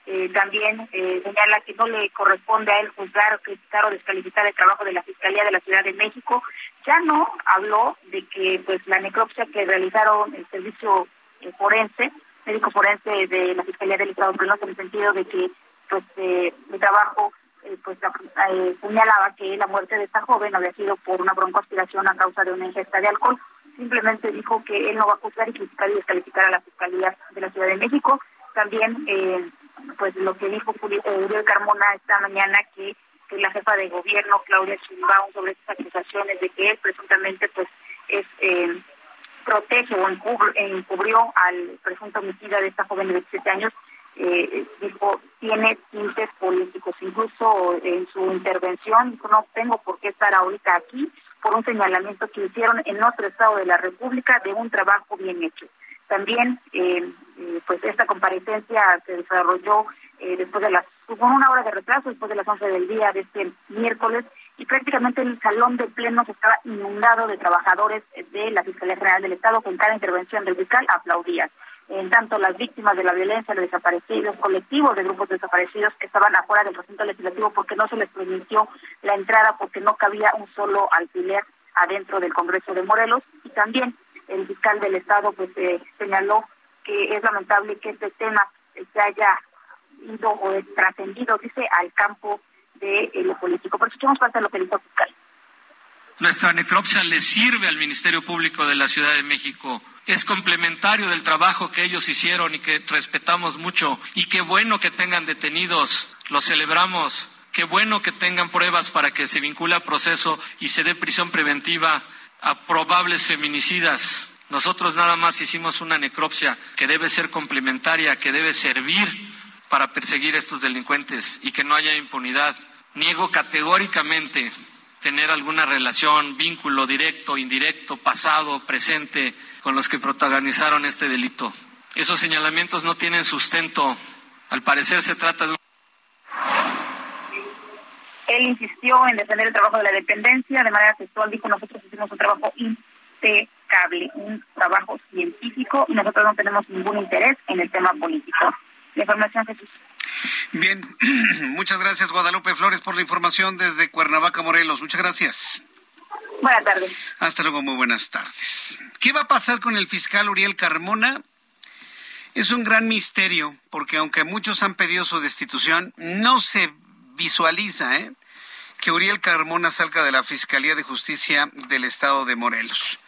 eh, también eh, señala que no le corresponde a él juzgar, criticar o descalificar el trabajo de la Fiscalía de la Ciudad de México. Ya no habló de que pues la necropsia que realizaron el servicio eh, forense, médico forense de la Fiscalía del Estado de en el sentido de que pues eh, el trabajo pues señalaba que la muerte de esta joven había sido por una broncoaspiración a causa de una ingesta de alcohol. Simplemente dijo que él no va a juzgar y criticar y descalificar a la Fiscalía de la Ciudad de México. También eh, pues lo que dijo eh, Uriel Carmona esta mañana que, que la jefa de gobierno Claudia Sheinbaum sobre estas acusaciones de que él presuntamente pues es eh, protege o encubrió al presunto homicida de esta joven de 17 años eh, dijo tiene tintes políticos incluso en su intervención dijo no tengo por qué estar ahorita aquí por un señalamiento que hicieron en otro estado de la República de un trabajo bien hecho también, eh, eh, pues esta comparecencia se desarrolló eh, después de las, con una hora de retraso, después de las 11 del día de este miércoles, y prácticamente el salón de plenos estaba inundado de trabajadores de la Fiscalía General del Estado, con cada intervención del fiscal aplaudían. En tanto, las víctimas de la violencia, los desaparecidos, colectivos de grupos desaparecidos estaban afuera del recinto legislativo porque no se les permitió la entrada, porque no cabía un solo alfiler adentro del Congreso de Morelos. Y también el fiscal del Estado pues eh, señaló que es lamentable que este tema se haya ido o trascendido, dice, al campo de eh, lo político. Por eso echamos falta lo fiscal. Nuestra necropsia le sirve al Ministerio Público de la Ciudad de México. Es complementario del trabajo que ellos hicieron y que respetamos mucho. Y qué bueno que tengan detenidos, lo celebramos. Qué bueno que tengan pruebas para que se vincule a proceso y se dé prisión preventiva a probables feminicidas. Nosotros nada más hicimos una necropsia que debe ser complementaria, que debe servir para perseguir a estos delincuentes y que no haya impunidad. Niego categóricamente tener alguna relación, vínculo directo, indirecto, pasado, presente con los que protagonizaron este delito. Esos señalamientos no tienen sustento. Al parecer se trata de un él insistió en defender el trabajo de la dependencia, de manera textual dijo, nosotros hicimos un trabajo impecable, un trabajo científico y nosotros no tenemos ningún interés en el tema político. La información, Jesús. Bien, muchas gracias Guadalupe Flores por la información desde Cuernavaca, Morelos. Muchas gracias. Buenas tardes. Hasta luego, muy buenas tardes. ¿Qué va a pasar con el fiscal Uriel Carmona? Es un gran misterio, porque aunque muchos han pedido su destitución, no se visualiza ¿eh? que Uriel Carmona salga de la Fiscalía de Justicia del Estado de Morelos.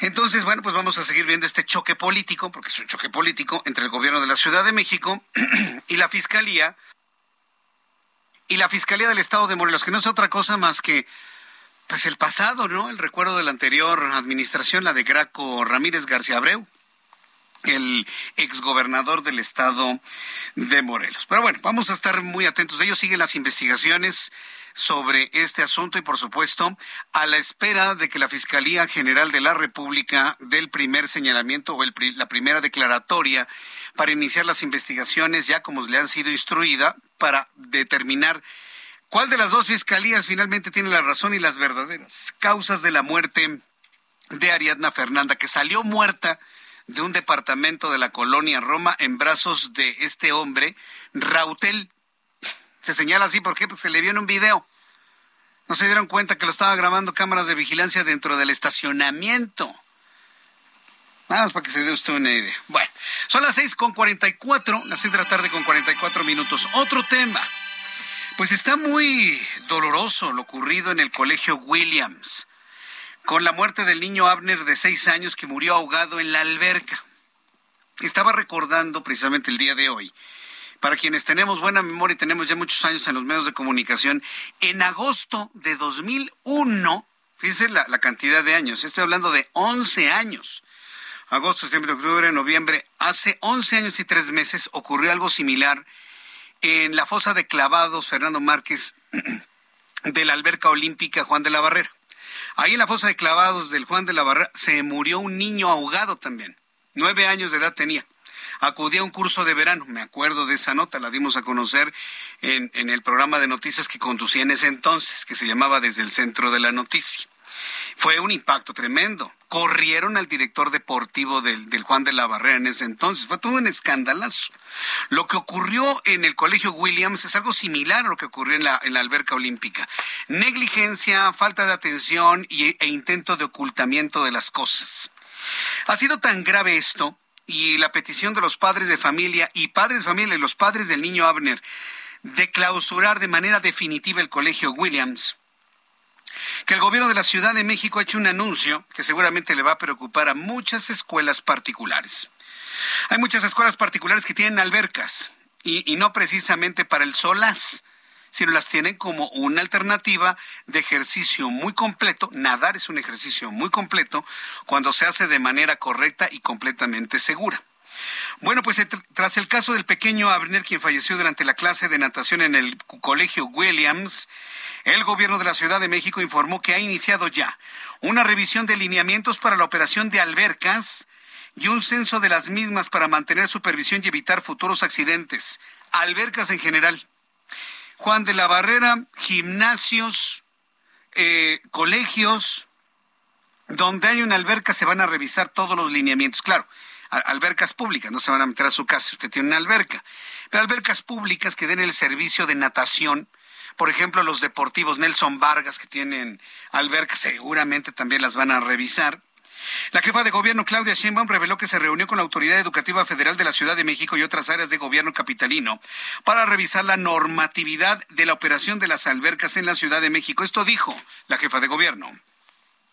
Entonces, bueno, pues vamos a seguir viendo este choque político, porque es un choque político entre el gobierno de la Ciudad de México y la Fiscalía y la Fiscalía del Estado de Morelos, que no es otra cosa más que pues el pasado, ¿no? El recuerdo de la anterior administración, la de Graco Ramírez García Abreu el exgobernador del estado de Morelos. Pero bueno, vamos a estar muy atentos. Ellos siguen las investigaciones sobre este asunto y por supuesto a la espera de que la Fiscalía General de la República dé el primer señalamiento o la primera declaratoria para iniciar las investigaciones ya como le han sido instruida para determinar cuál de las dos fiscalías finalmente tiene la razón y las verdaderas causas de la muerte de Ariadna Fernanda que salió muerta de un departamento de la colonia Roma en brazos de este hombre, Rautel. Se señala así porque se le vio en un video. No se dieron cuenta que lo estaba grabando cámaras de vigilancia dentro del estacionamiento. Nada más para que se dé usted una idea. Bueno, son las seis con cuarenta y cuatro, las seis de la tarde con cuarenta y cuatro minutos. Otro tema. Pues está muy doloroso lo ocurrido en el colegio Williams, con la muerte del niño Abner de seis años que murió ahogado en la alberca. Estaba recordando precisamente el día de hoy para quienes tenemos buena memoria y tenemos ya muchos años en los medios de comunicación, en agosto de 2001, fíjense la, la cantidad de años, estoy hablando de 11 años, agosto, septiembre, octubre, noviembre, hace 11 años y tres meses ocurrió algo similar en la fosa de clavados Fernando Márquez de la alberca olímpica Juan de la Barrera. Ahí en la fosa de clavados del Juan de la Barrera se murió un niño ahogado también. Nueve años de edad tenía acudí a un curso de verano. Me acuerdo de esa nota, la dimos a conocer en, el programa de noticias que conducía en ese entonces, que se llamaba Desde el Centro de la Noticia. Fue un impacto tremendo. Corrieron al director deportivo del, Juan de la Barrera en ese entonces. Fue todo un escandalazo. Lo que ocurrió en el Colegio Williams es algo similar a lo que ocurrió en la, en la alberca olímpica. Negligencia, falta de atención y, e intento de ocultamiento de las cosas. Ha sido tan grave esto y la petición de los padres de familia y padres de familia y los padres del niño Abner de clausurar de manera definitiva el colegio Williams, que el gobierno de la Ciudad de México ha hecho un anuncio que seguramente le va a preocupar a muchas escuelas particulares. Hay muchas escuelas particulares que tienen albercas y, y no precisamente para el solaz, sino las tienen como una alternativa de ejercicio muy completo. Nadar es un ejercicio muy completo cuando se hace de manera correcta y completamente segura. Bueno, pues tras el caso del pequeño Abner, quien falleció durante la clase de natación en el colegio Williams, el gobierno de la Ciudad de México informó que ha iniciado ya una revisión de lineamientos para la operación de albercas y un censo de las mismas para mantener supervisión y evitar futuros accidentes. Albercas en general. Juan de la Barrera, gimnasios, eh, colegios, donde hay una alberca se van a revisar todos los lineamientos. Claro, albercas públicas, no se van a meter a su casa si usted tiene una alberca, pero albercas públicas que den el servicio de natación. Por ejemplo, los deportivos Nelson Vargas que tienen albercas seguramente también las van a revisar. La jefa de gobierno Claudia Sheinbaum reveló que se reunió con la Autoridad Educativa Federal de la Ciudad de México y otras áreas de gobierno capitalino para revisar la normatividad de la operación de las albercas en la Ciudad de México. Esto dijo la jefa de gobierno.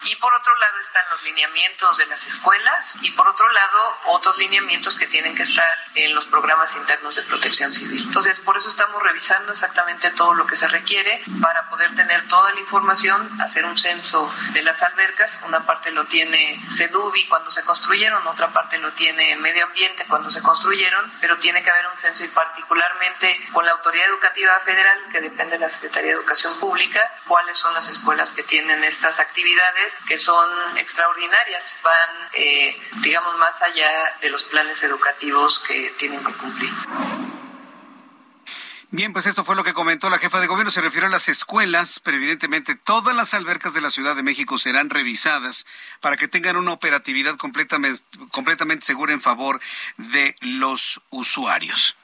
Y por otro lado están los lineamientos de las escuelas y por otro lado otros lineamientos que tienen que estar en los programas internos de protección civil. Entonces, por eso estamos revisando exactamente todo lo que se requiere para poder tener toda la información, hacer un censo de las albercas. Una parte lo tiene CEDUBI cuando se construyeron, otra parte lo tiene Medio Ambiente cuando se construyeron, pero tiene que haber un censo y particularmente con la Autoridad Educativa Federal, que depende de la Secretaría de Educación Pública, cuáles son las escuelas que tienen estas actividades que son extraordinarias, van, eh, digamos, más allá de los planes educativos que tienen que cumplir. Bien, pues esto fue lo que comentó la jefa de gobierno. Se refirió a las escuelas, pero evidentemente todas las albercas de la Ciudad de México serán revisadas para que tengan una operatividad completamente, completamente segura en favor de los usuarios.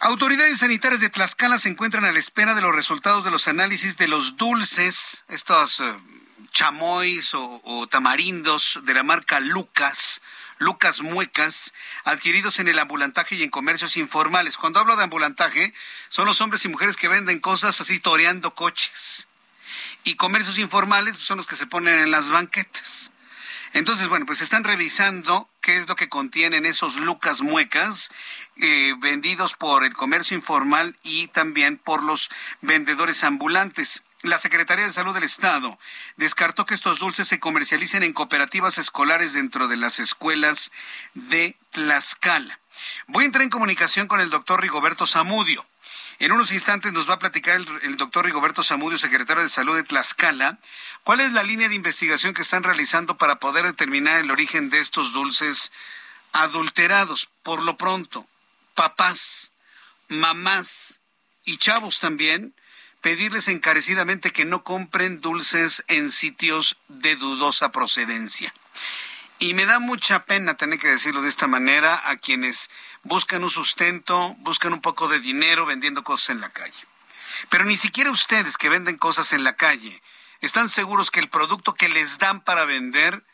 Autoridades sanitarias de Tlaxcala se encuentran a la espera de los resultados de los análisis de los dulces, estos eh, chamois o, tamarindos de la marca Lucas, Lucas Muecas, adquiridos en el ambulantaje y en comercios informales. Cuando hablo de ambulantaje, son los hombres y mujeres que venden cosas así toreando coches. Y comercios informales pues, son los que se ponen en las banquetas. Entonces, bueno, pues están revisando qué es lo que contienen esos Lucas Muecas eh, vendidos por el comercio informal y también por los vendedores ambulantes. La Secretaría de Salud del Estado descartó que estos dulces se comercialicen en cooperativas escolares dentro de las escuelas de Tlaxcala. Voy a entrar en comunicación con el doctor Rigoberto Zamudio. En unos instantes nos va a platicar el, doctor Rigoberto Zamudio, secretario de Salud de Tlaxcala, cuál es la línea de investigación que están realizando para poder determinar el origen de estos dulces adulterados. Por lo pronto, papás, mamás y chavos también pedirles encarecidamente que no compren dulces en sitios de dudosa procedencia. Y me da mucha pena tener que decirlo de esta manera a quienes buscan un sustento, buscan un poco de dinero vendiendo cosas en la calle. Pero ni siquiera ustedes que venden cosas en la calle están seguros que el producto que les dan para vender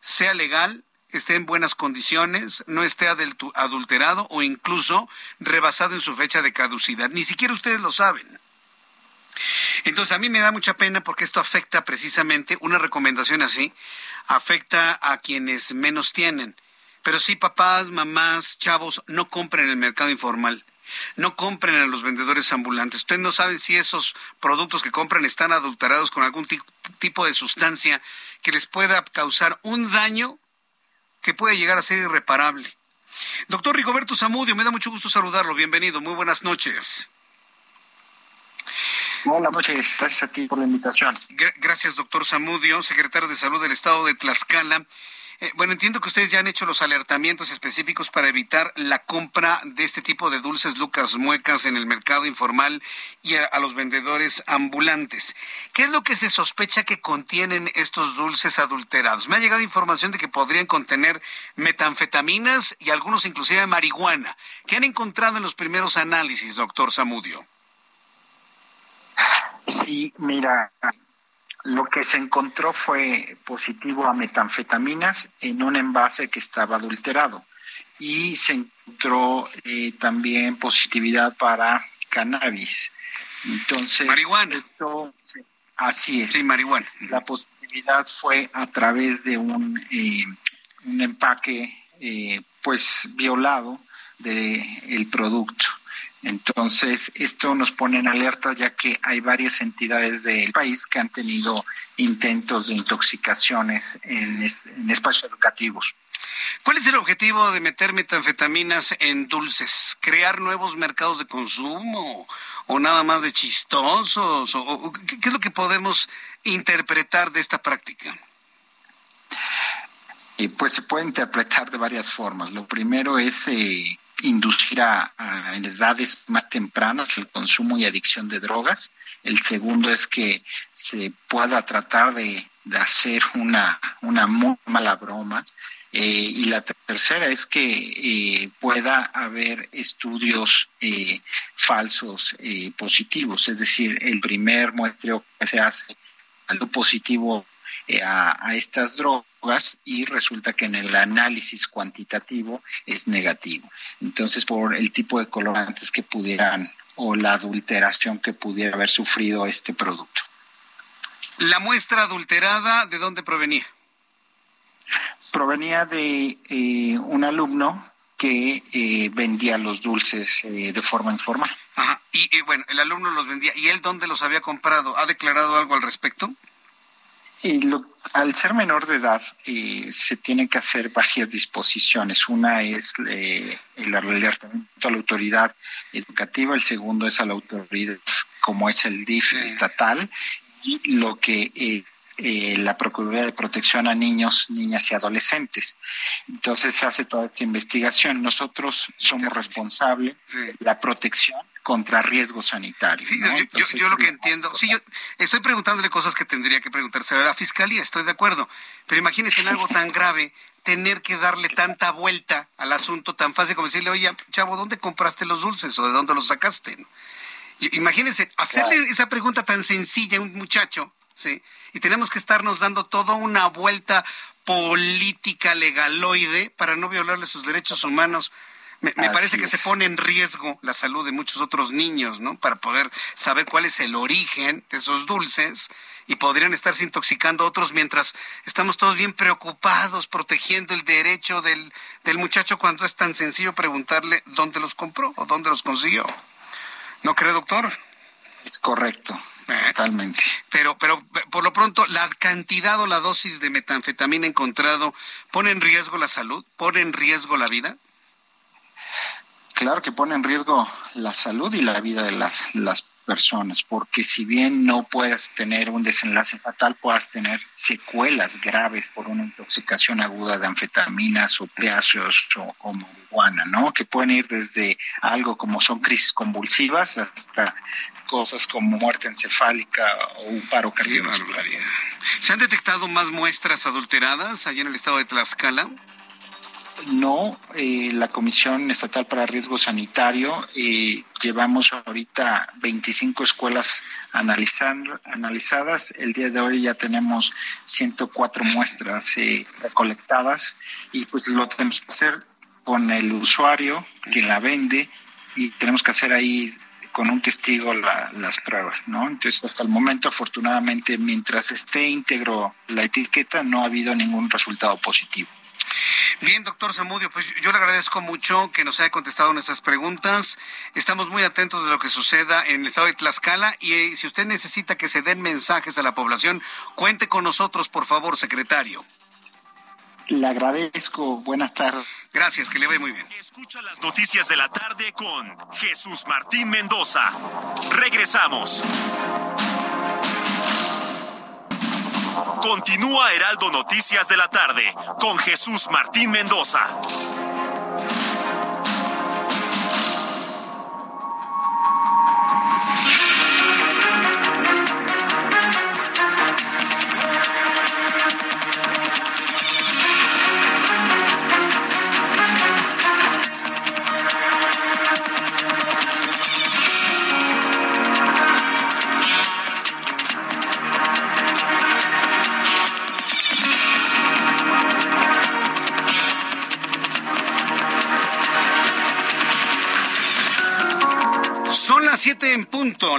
sea legal, esté en buenas condiciones, no esté adulterado o incluso rebasado en su fecha de caducidad. Ni siquiera ustedes lo saben. Entonces a mí me da mucha pena porque esto afecta precisamente, una recomendación así, afecta a quienes menos tienen. Pero sí, papás, mamás, chavos, no compren en el mercado informal. No compren a los vendedores ambulantes. Ustedes no saben si esos productos que compran están adulterados con algún tipo de sustancia que les pueda causar un daño que puede llegar a ser irreparable. Doctor Rigoberto Zamudio, me da mucho gusto saludarlo. Bienvenido. Muy buenas noches. Buenas noches. Gracias a ti por la invitación. Gracias, doctor Zamudio, secretario de Salud del Estado de Tlaxcala. Eh, bueno, entiendo que ustedes ya han hecho los alertamientos específicos para evitar la compra de este tipo de dulces Lucas Muecas en el mercado informal y a, los vendedores ambulantes. ¿Qué es lo que se sospecha que contienen estos dulces adulterados? Me ha llegado información de que podrían contener metanfetaminas y algunos inclusive marihuana. ¿Qué han encontrado en los primeros análisis, doctor Zamudio? Sí, mira, lo que se encontró fue positivo a metanfetaminas en un envase que estaba adulterado y se encontró eh, también positividad para cannabis. Entonces, marihuana. así es. Sí, marihuana. La positividad fue a través de un, eh, un empaque eh, pues violado del el producto. Entonces, esto nos pone en alerta ya que hay varias entidades del país que han tenido intentos de intoxicaciones en, espacios educativos. ¿Cuál es el objetivo de meter metanfetaminas en dulces? ¿Crear nuevos mercados de consumo? ¿O nada más de chistosos? ¿O, qué, es lo que podemos interpretar de esta práctica? Pues se puede interpretar de varias formas. Lo primero es eh, inducir a, edades más tempranas el consumo y adicción de drogas. El segundo es que se pueda tratar de, hacer una, una muy mala broma. Eh, y la tercera es que eh, pueda haber estudios eh, falsos positivos, es decir, el primer muestreo que se hace algo positivo a, a estas drogas y resulta que en el análisis cuantitativo es negativo. Entonces, por el tipo de colorantes que pudieran o la adulteración que pudiera haber sufrido este producto. ¿La muestra adulterada de dónde provenía? Provenía de eh, un alumno que eh, vendía los dulces eh, de forma informal. Ajá. Y, y, bueno, el alumno los vendía. ¿Y él dónde los había comprado? ¿Ha declarado algo al respecto? Y al ser menor de edad, eh, se tienen que hacer varias disposiciones. Una es eh, el alertamiento a la autoridad educativa, el segundo es a la autoridad, como es el DIF estatal, y lo que eh, la Procuraduría de Protección a Niños, Niñas y Adolescentes. Entonces se hace toda esta investigación. Nosotros somos responsables de la protección contra riesgos sanitarios. Sí, yo, lo que entiendo, sí, yo estoy preguntándole cosas que tendría que preguntarse a la fiscalía, estoy de acuerdo, pero imagínese en algo tan grave tener que darle tanta vuelta al asunto tan fácil como decirle, oye, chavo, ¿dónde compraste los dulces o de dónde los sacaste? Imagínese hacerle esa pregunta tan sencilla a un muchacho, ¿sí? y tenemos que estarnos dando toda una vuelta política legaloide para no violarle sus derechos humanos. Me, parece que se pone en riesgo la salud de muchos otros niños, ¿no? Para poder saber cuál es el origen de esos dulces y podrían estarse intoxicando otros mientras estamos todos bien preocupados protegiendo el derecho del, del muchacho cuando es tan sencillo preguntarle dónde los compró o dónde los consiguió. ¿No cree, doctor? Es correcto. Totalmente. Pero, pero por lo pronto, la cantidad o la dosis de metanfetamina encontrado pone en riesgo la salud, pone en riesgo la vida. Claro que pone en riesgo la salud y la vida de las, las personas, porque si bien no puedas tener un desenlace fatal, puedas tener secuelas graves por una intoxicación aguda de anfetaminas, opiáceos o, o marihuana, ¿no? Que pueden ir desde algo como son crisis convulsivas hasta cosas como muerte encefálica o un paro cardiovascular. ¿Se han detectado más muestras adulteradas allá en el estado de Tlaxcala? no, eh, la Comisión Estatal para Riesgo Sanitario eh, llevamos ahorita 25 escuelas analizadas. El día de hoy ya tenemos 104 muestras eh, recolectadas y pues lo tenemos que hacer con el usuario que la vende y tenemos que hacer ahí con un testigo las pruebas, ¿no? Entonces, hasta el momento, afortunadamente, mientras esté íntegro la etiqueta, no ha habido ningún resultado positivo. Bien, doctor Zamudio, pues yo le agradezco mucho que nos haya contestado nuestras preguntas. Estamos muy atentos de lo que suceda en el estado de Tlaxcala y eh, si usted necesita que se den mensajes a la población, cuente con nosotros, por favor, secretario. Le agradezco. Buenas tardes. Gracias, que le vaya muy bien. Escucha las noticias de la tarde con Jesús Martín Mendoza. Regresamos. Continúa Heraldo Noticias de la tarde con Jesús Martín Mendoza.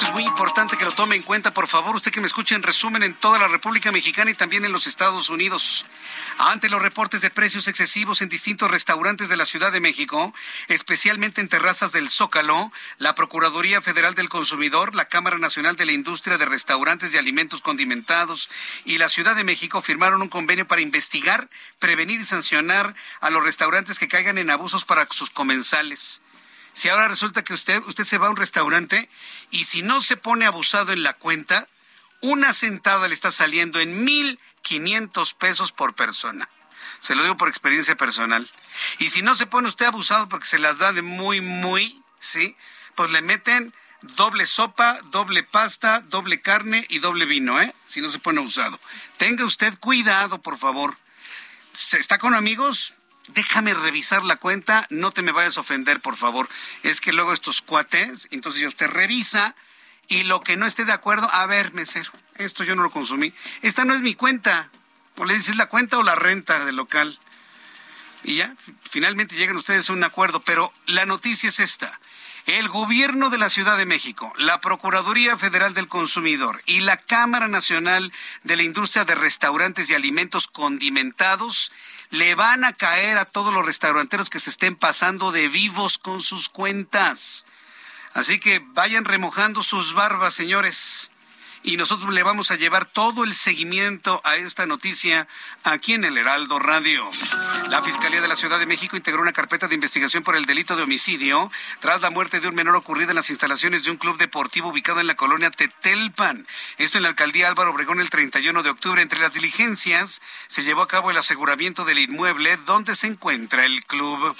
Esto es muy importante que lo tome en cuenta, por favor, usted que me escuche en resumen en toda la República Mexicana y también en los Estados Unidos. Ante los reportes de precios excesivos en distintos restaurantes de la Ciudad de México, especialmente en terrazas del Zócalo, la Procuraduría Federal del Consumidor, la Cámara Nacional de la Industria de Restaurantes y Alimentos Condimentados y la Ciudad de México firmaron un convenio para investigar, prevenir y sancionar a los restaurantes que caigan en abusos para sus comensales. Si ahora resulta que usted, usted se va a un restaurante y si no se pone abusado en la cuenta, una sentada le está saliendo en mil quinientos pesos por persona. Se lo digo por experiencia personal. Y si no se pone usted abusado porque se las da de muy, muy, ¿sí? Pues le meten doble sopa, doble pasta, doble carne y doble vino, ¿eh? Si no se pone abusado. Tenga usted cuidado, por favor. ¿Se está con amigos? Déjame revisar la cuenta, no te me vayas a ofender, por favor. Es que luego estos cuates, entonces usted revisa y lo que no esté de acuerdo, a ver, mesero, esto yo no lo consumí, esta no es mi cuenta. O le dices la cuenta o la renta del local. Y ya, finalmente llegan ustedes a un acuerdo, pero la noticia es esta. El gobierno de la Ciudad de México, la Procuraduría Federal del Consumidor y la Cámara Nacional de la Industria de Restaurantes y Alimentos Condimentados le van a caer a todos los restauranteros que se estén pasando de vivos con sus cuentas. Así que vayan remojando sus barbas, señores y nosotros le vamos a llevar todo el seguimiento a esta noticia aquí en el Heraldo Radio. La Fiscalía de la Ciudad de México integró una carpeta de investigación por el delito de homicidio tras la muerte de un menor ocurrida en las instalaciones de un club deportivo ubicado en la colonia Tetelpan. Esto en la alcaldía Álvaro Obregón el 31 de octubre. Entre las diligencias se llevó a cabo el aseguramiento del inmueble donde se encuentra el club.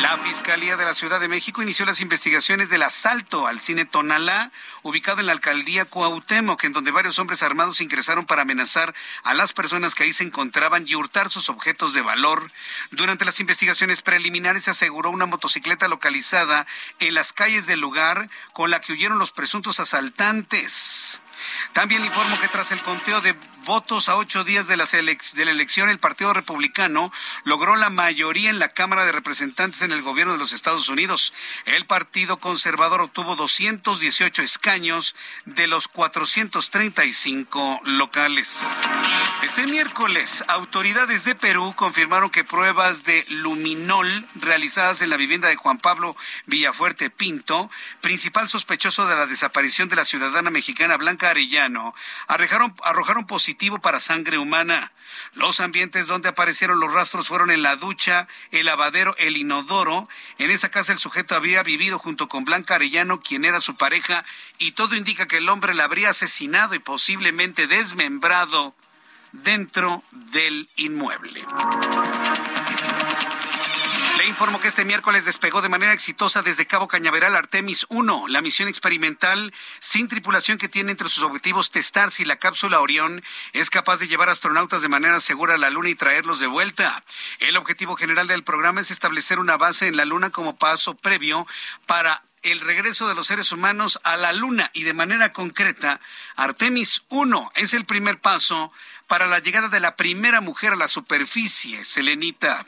La Fiscalía de la Ciudad de México inició las investigaciones del asalto al cine Tonalá, ubicado en la alcaldía Cuauhtémoc que en donde varios hombres armados ingresaron para amenazar a las personas que ahí se encontraban y hurtar sus objetos de valor. Durante las investigaciones preliminares se aseguró una motocicleta localizada en las calles del lugar con la que huyeron los presuntos asaltantes. También informo que tras el conteo de votos a ocho días de la, de la elección, el Partido Republicano logró la mayoría en la Cámara de Representantes en el gobierno de los Estados Unidos. El Partido Conservador obtuvo 218 escaños de los 435 locales. Este miércoles, autoridades de Perú confirmaron que pruebas de luminol realizadas en la vivienda de Juan Pablo Villafuerte Pinto, principal sospechoso de la desaparición de la ciudadana mexicana Blanca Arellano, arrojaron, arrojaron para sangre humana. Los ambientes donde aparecieron los rastros fueron en la ducha, el lavadero, el inodoro. En esa casa el sujeto había vivido junto con Blanca Arellano, quien era su pareja, y todo indica que el hombre la habría asesinado y posiblemente desmembrado dentro del inmueble Le informo que este miércoles despegó de manera exitosa desde Cabo Cañaveral Artemis 1, la misión experimental sin tripulación que tiene entre sus objetivos testar si la cápsula Orión es capaz de llevar astronautas de manera segura a la Luna y traerlos de vuelta. El objetivo general del programa es establecer una base en la Luna como paso previo para el regreso de los seres humanos a la Luna y de manera concreta, Artemis 1 es el primer paso para la llegada de la primera mujer a la superficie, Selenita.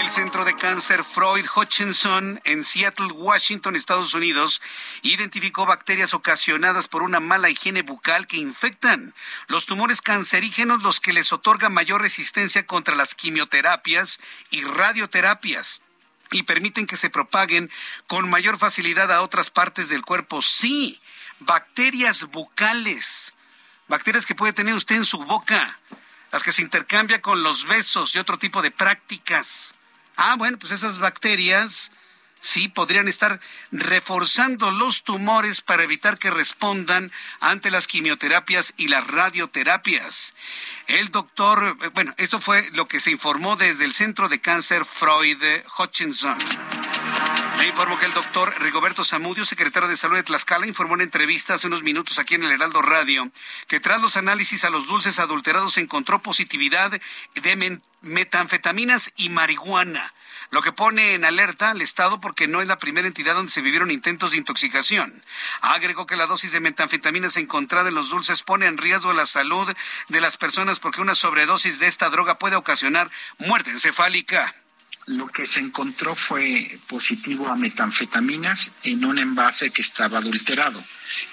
El Centro de Cáncer Freud Hutchinson en Seattle, Washington, Estados Unidos, identificó bacterias ocasionadas por una mala higiene bucal que infectan los tumores cancerígenos, los que les otorgan mayor resistencia contra las quimioterapias y radioterapias y permiten que se propaguen con mayor facilidad a otras partes del cuerpo. Sí, bacterias bucales, bacterias que puede tener usted en su boca, las que se intercambia con los besos y otro tipo de prácticas. Ah, bueno, pues esas bacterias sí podrían estar reforzando los tumores para evitar que respondan ante las quimioterapias y las radioterapias. El doctor, eh, bueno, esto fue lo que se informó desde el Centro de Cáncer Freud Hutchinson. Le informo que el doctor Rigoberto Zamudio, secretario de Salud de Tlaxcala, informó en entrevista hace unos minutos aquí en el Heraldo Radio que tras los análisis a los dulces adulterados se encontró positividad de metanfetaminas y marihuana, lo que pone en alerta al Estado porque no es la primera entidad donde se vivieron intentos de intoxicación. Agregó que la dosis de metanfetaminas encontrada en los dulces pone en riesgo la salud de las personas porque una sobredosis de esta droga puede ocasionar muerte encefálica. Lo que se encontró fue positivo a metanfetaminas en un envase que estaba adulterado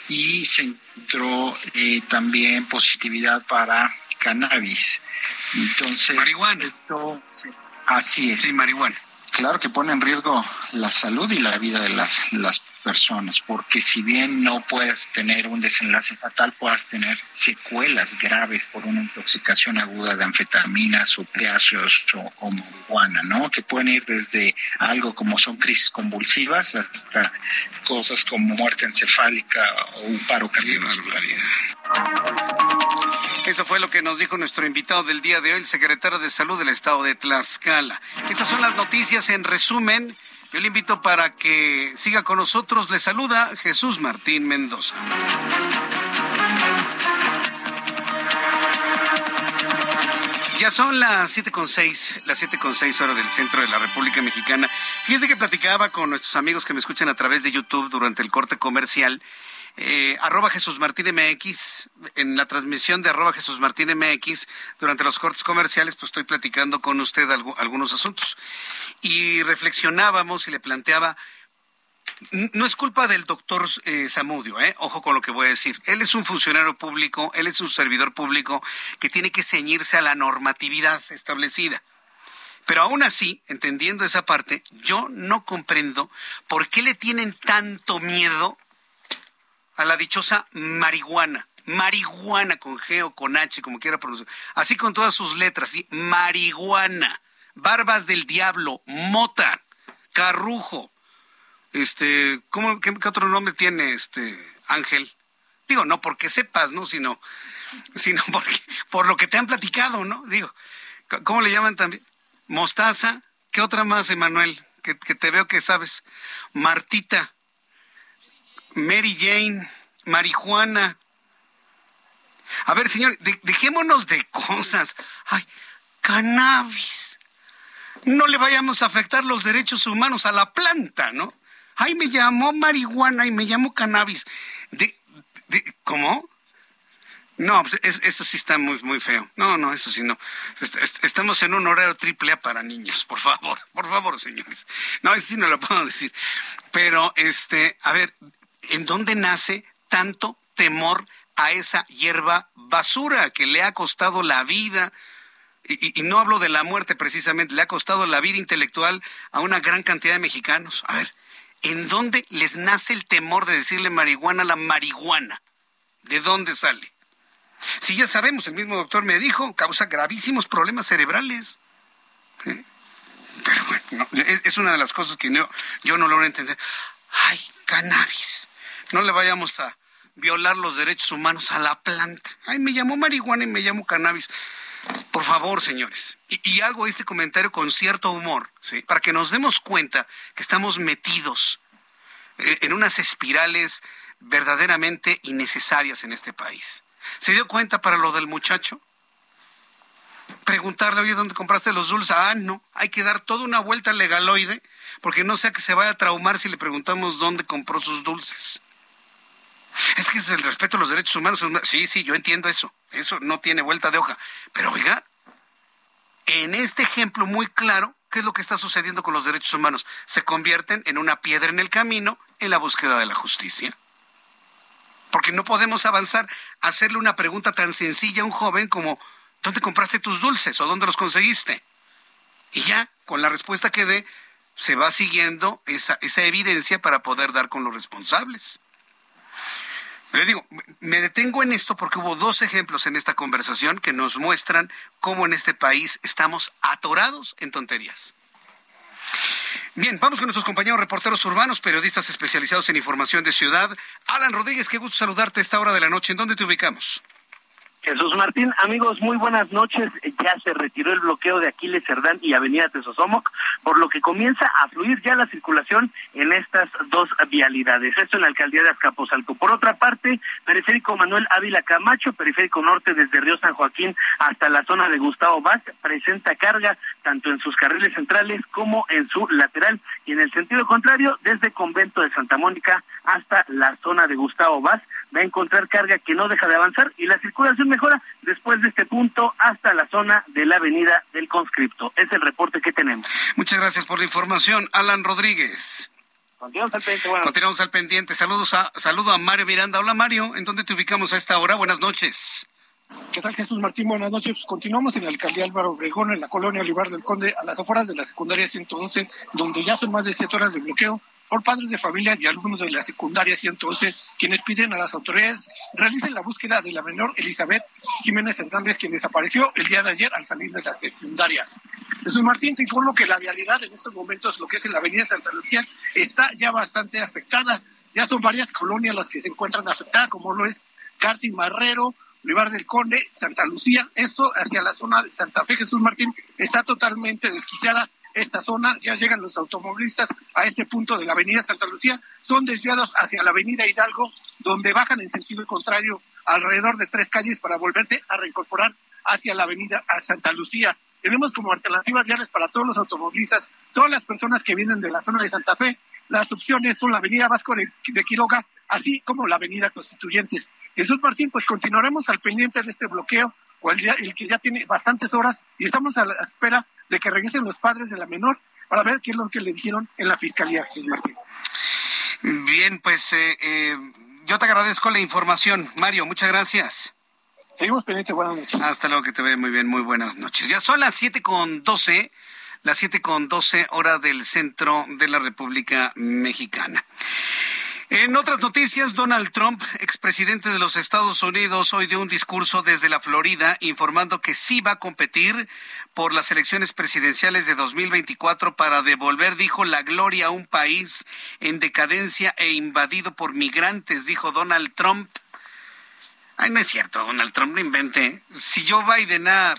y se encontró eh, también positividad para cannabis. Entonces, marihuana. Esto, así es. Sí, marihuana. Claro que pone en riesgo la salud y la vida de las, las personas, porque si bien no puedes tener un desenlace fatal, puedas tener secuelas graves por una intoxicación aguda de anfetaminas, opiáceos o, o marihuana, ¿no? Que pueden ir desde algo como son crisis convulsivas hasta cosas como muerte encefálica o un paro cardiovascular. Eso fue lo que nos dijo nuestro invitado del día de hoy, el secretario de Salud del Estado de Tlaxcala. Estas son las noticias en resumen. Yo le invito para que siga con nosotros. Le saluda Jesús Martín Mendoza. Ya son las siete con seis, las siete con seis horas del centro de la República Mexicana. Fíjense que platicaba con nuestros amigos que me escuchan a través de YouTube durante el corte comercial. Eh, arroba Jesús Martín MX, en la transmisión de arroba Jesús Martín MX, durante los cortes comerciales, pues estoy platicando con usted algunos asuntos. Y reflexionábamos y le planteaba, no es culpa del doctor eh, Zamudio, eh, ojo con lo que voy a decir. Él es un funcionario público, él es un servidor público que tiene que ceñirse a la normatividad establecida. Pero aún así, entendiendo esa parte, yo no comprendo por qué le tienen tanto miedo a la dichosa marihuana. Marihuana con G o con H, como quiera pronunciar. Así con todas sus letras, ¿sí? Marihuana. Barbas del diablo, mota, carrujo. Este, ¿cómo, qué, otro nombre tiene este Ángel? Digo, no porque sepas, ¿no? Sino, sino porque, por lo que te han platicado, ¿no? Digo, ¿cómo le llaman también? Mostaza. ¿Qué otra más, Emanuel? Que, que te veo que sabes. Martita. Mary Jane, marihuana. A ver, señor, dejémonos de cosas. Ay, cannabis. No le vayamos a afectar los derechos humanos a la planta, ¿no? Ay, me llamó marihuana y me llamó cannabis. ¿Cómo? No, pues eso sí está muy, muy feo. No, no, eso sí no. Estamos en un horario triple A para niños, por favor, por favor, señores. No, eso sí no lo puedo decir. Pero, este, a ver, ¿en dónde nace tanto temor a esa hierba basura que le ha costado la vida? Y, no hablo de la muerte precisamente, le ha costado la vida intelectual a una gran cantidad de mexicanos. A ver, ¿en dónde les nace el temor de decirle marihuana a la marihuana? ¿De dónde sale? Si ya sabemos, el mismo doctor me dijo, causa gravísimos problemas cerebrales. ¿Eh? Pero bueno, es, es, una de las cosas que no, yo no logro entender. Ay, cannabis no le vayamos a violar los derechos humanos a la planta. Ay, me llamó marihuana y me llamo cannabis. Por favor, señores. Y, hago este comentario con cierto humor, ¿sí? Para que nos demos cuenta que estamos metidos eh, en unas espirales verdaderamente innecesarias en este país. ¿Se dio cuenta para lo del muchacho? Preguntarle, oye, ¿dónde compraste los dulces? Ah, no, hay que dar toda una vuelta legaloide, porque no sea que se vaya a traumar si le preguntamos dónde compró sus dulces. Es que es el respeto a los derechos humanos. Sí, sí, yo entiendo eso. Eso no tiene vuelta de hoja. Pero oiga, en este ejemplo muy claro, ¿qué es lo que está sucediendo con los derechos humanos? Se convierten en una piedra en el camino en la búsqueda de la justicia. Porque no podemos avanzar a hacerle una pregunta tan sencilla a un joven como ¿dónde compraste tus dulces o dónde los conseguiste? Y ya, con la respuesta que dé, se va siguiendo esa, esa evidencia para poder dar con los responsables. Le digo, me detengo en esto porque hubo dos ejemplos en esta conversación que nos muestran cómo en este país estamos atorados en tonterías. Bien, vamos con nuestros compañeros reporteros urbanos, periodistas especializados en información de ciudad. Alan Rodríguez, qué gusto saludarte a esta hora de la noche. ¿En dónde te ubicamos? Jesús Martín, amigos, muy buenas noches. Ya se retiró el bloqueo de Aquiles Cerdán y Avenida Tesosomoc, por lo que comienza a fluir ya la circulación en estas dos vialidades. Esto en la alcaldía de Azcapotzalco. Por otra parte, periférico Manuel Ávila Camacho, periférico norte desde Río San Joaquín hasta la zona de Gustavo Vaz, presenta carga tanto en sus carriles centrales como en su lateral. Y en el sentido contrario, desde Convento de Santa Mónica hasta la zona de Gustavo Vaz, va a encontrar carga que no deja de avanzar y la circulación mejora después de este punto hasta la zona de la avenida del conscripto. Es el reporte que tenemos. Muchas gracias por la información, Alan Rodríguez. Continuamos al pendiente. Continuamos al pendiente. Saludos a, saludo a Mario Miranda. Hola Mario, ¿en dónde te ubicamos a esta hora? Buenas noches. ¿Qué tal Jesús Martín? Buenas noches. Pues continuamos en la alcaldía Álvaro Obregón, en la colonia Olivar del Conde, a las afueras de la secundaria 111, donde ya son más de siete horas de bloqueo por padres de familia y alumnos de la secundaria 111, quienes piden a las autoridades realicen la búsqueda de la menor Elizabeth Jiménez Hernández, quien desapareció el día de ayer al salir de la secundaria. Jesús Martín te informo que la vialidad en estos momentos, lo que es en la avenida Santa Lucía, está ya bastante afectada. Ya son varias colonias las que se encuentran afectadas, como lo es Cárcel Marrero, Olivar del Conde, Santa Lucía. Esto hacia la zona de Santa Fe, Jesús Martín, está totalmente desquiciada esta zona, ya llegan los automovilistas a este punto de la avenida Santa Lucía, son desviados hacia la avenida Hidalgo, donde bajan en sentido contrario alrededor de tres calles para volverse a reincorporar hacia la avenida Santa Lucía. Tenemos como alternativas viales para todos los automovilistas, todas las personas que vienen de la zona de Santa Fe. Las opciones son la avenida Vasco de, Quiroga, así como la avenida Constituyentes. Jesús Martín, pues continuaremos al pendiente de este bloqueo, o el, el que ya tiene bastantes horas, y estamos a la espera de que regresen los padres de la menor para ver qué es lo que le dijeron en la fiscalía, Martín. Bien, pues eh, eh, yo te agradezco la información, Mario, muchas gracias. Seguimos pendientes, buenas noches. Hasta luego, que te vea muy bien, muy buenas noches. Ya son las siete con doce, las siete con doce hora del centro de la República Mexicana. En otras noticias, Donald Trump, expresidente de los Estados Unidos, hoy dio un discurso desde la Florida informando que sí va a competir por las elecciones presidenciales de 2024 para devolver, dijo, la gloria a un país en decadencia e invadido por migrantes, dijo Donald Trump. Ay, no es cierto, Donald Trump, no invente. Si Joe Biden ha,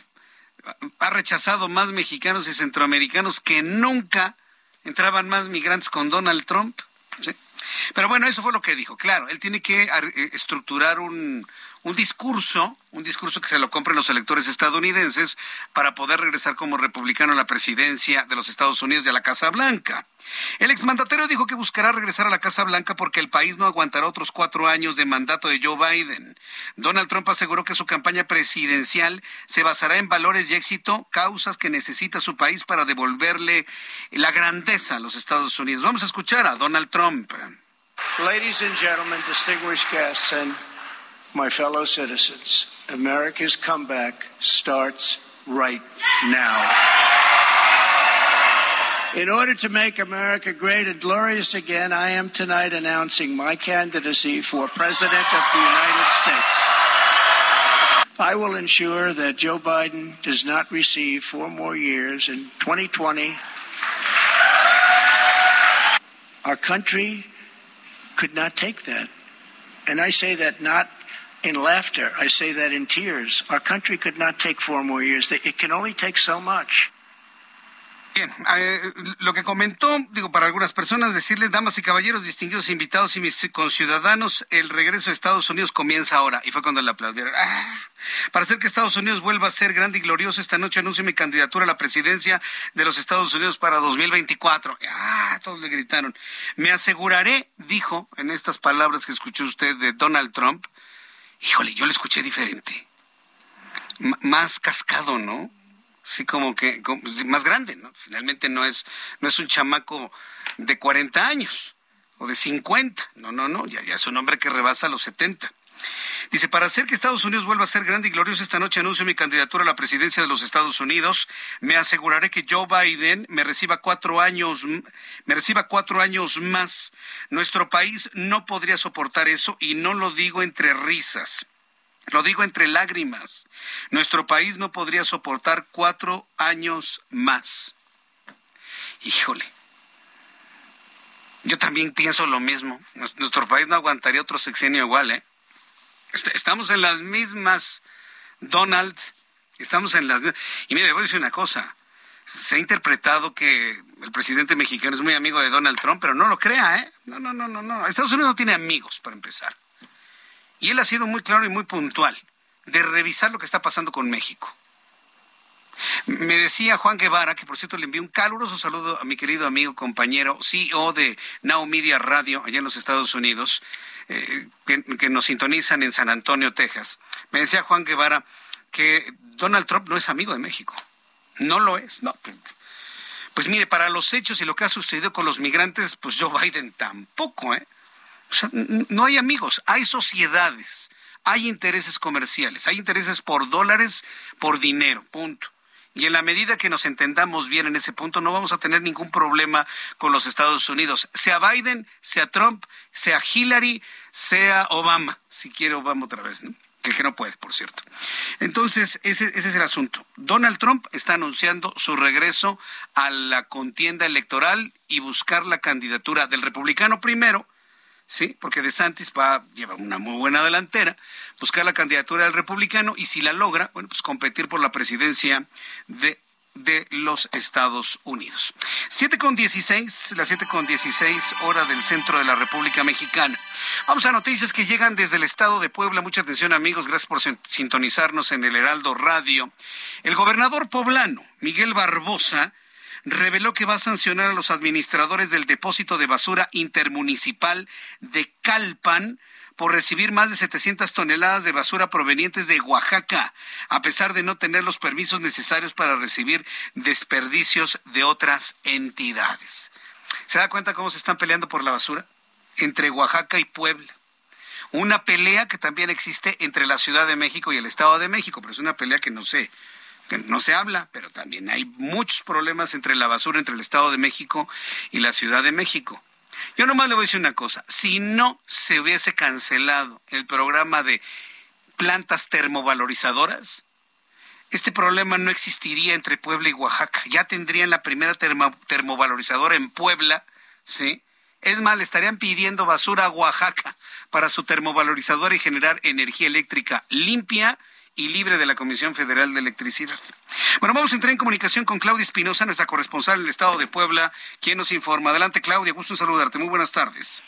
ha rechazado más mexicanos y centroamericanos que nunca entraban más migrantes con Donald Trump. ¿sí? Pero bueno, eso fue lo que dijo. Claro, él tiene que eh, estructurar un, un discurso, un discurso que se lo compren los electores estadounidenses para poder regresar como republicano a la presidencia de los Estados Unidos y a la Casa Blanca. El exmandatario dijo que buscará regresar a la Casa Blanca porque el país no aguantará otros cuatro años de mandato de Joe Biden. Donald Trump aseguró que su campaña presidencial se basará en valores y éxito, causas que necesita su país para devolverle la grandeza a los Estados Unidos. Vamos a escuchar a Donald Trump. Ladies and gentlemen, distinguished guests and my fellow citizens, America's comeback starts right now. In order to make America great and glorious again, I am tonight announcing my candidacy for President of the United States. I will ensure that Joe Biden does not receive four more years in 2020. Our country could not take that. And I say that not in laughter. I say that in tears. Our country could not take four more years. It can only take so much. Bien, eh, lo que comentó, digo, para algunas personas, decirles, damas y caballeros, distinguidos invitados y mis conciudadanos, el regreso de Estados Unidos comienza ahora. Y fue cuando le aplaudieron. ¡Ah! Para hacer que Estados Unidos vuelva a ser grande y glorioso, esta noche anuncio mi candidatura a la presidencia de los Estados Unidos para 2024. ¡Ah! Todos le gritaron. Me aseguraré, dijo en estas palabras que escuchó usted de Donald Trump. Híjole, yo le escuché diferente. Más cascado, ¿no? sí como que más grande, ¿no? Finalmente no es no es un chamaco de 40 años o de 50, no, no, no, ya, ya es un hombre que rebasa los 70. Dice, para hacer que Estados Unidos vuelva a ser grande y glorioso, esta noche anuncio mi candidatura a la presidencia de los Estados Unidos. Me aseguraré que Joe Biden me reciba cuatro años, me reciba cuatro años más. Nuestro país no podría soportar eso y no lo digo entre risas. Lo digo entre lágrimas. Nuestro país no podría soportar cuatro años más. Híjole. Yo también pienso lo mismo. Nuestro país no aguantaría otro sexenio igual, ¿eh? Estamos en las mismas, Donald. Estamos en las Y mire, le voy a decir una cosa. Se ha interpretado que el presidente mexicano es muy amigo de Donald Trump, pero no lo crea, ¿eh? No, no, no, no, no. Estados Unidos no tiene amigos, para empezar. Y él ha sido muy claro y muy puntual de revisar lo que está pasando con México. Me decía Juan Guevara, que por cierto le envío un caluroso saludo a mi querido amigo, compañero, CEO de Now Media Radio allá en los Estados Unidos, eh, que, nos sintonizan en San Antonio, Texas. Me decía Juan Guevara que Donald Trump no es amigo de México. No lo es, no. Pues mire, para los hechos y lo que ha sucedido con los migrantes, pues Joe Biden tampoco, ¿eh? no hay amigos, hay sociedades, hay intereses comerciales, hay intereses por dólares, por dinero, punto. Y en la medida que nos entendamos bien en ese punto, no vamos a tener ningún problema con los Estados Unidos, sea Biden, sea Trump, sea Hillary, sea Obama, si quiere Obama otra vez, ¿no? Que, no puede, por cierto. Entonces, ese, ese es el asunto. Donald Trump está anunciando su regreso a la contienda electoral y buscar la candidatura del republicano primero, ¿sí? Porque De Santis va, lleva una muy buena delantera, buscar la candidatura del republicano y si la logra, bueno, pues competir por la presidencia de de los Estados Unidos. Siete con dieciséis, las siete con dieciséis hora del centro de la República Mexicana. Vamos a noticias que llegan desde el estado de Puebla. Mucha atención amigos, gracias por sintonizarnos en el Heraldo Radio. El gobernador poblano, Miguel Barbosa, reveló que va a sancionar a los administradores del depósito de basura intermunicipal de Calpan por recibir más de 700 toneladas de basura provenientes de Oaxaca, a pesar de no tener los permisos necesarios para recibir desperdicios de otras entidades. ¿Se da cuenta cómo se están peleando por la basura? Entre Oaxaca y Puebla. Una pelea que también existe entre la Ciudad de México y el Estado de México, pero es una pelea que no sé no se habla, pero también hay muchos problemas entre la basura entre el Estado de México y la Ciudad de México. Yo nomás le voy a decir una cosa, si no se hubiese cancelado el programa de plantas termovalorizadoras, este problema no existiría entre Puebla y Oaxaca. Ya tendrían la primera termovalorizadora en Puebla, ¿sí? Es más, estarían pidiendo basura a Oaxaca para su termovalorizadora y generar energía eléctrica limpia y libre de la Comisión Federal de Electricidad. Bueno, vamos a entrar en comunicación con Claudia Espinosa, nuestra corresponsal en el estado de Puebla, quien nos informa. Adelante, Claudia, gusto saludarte. Muy buenas tardes.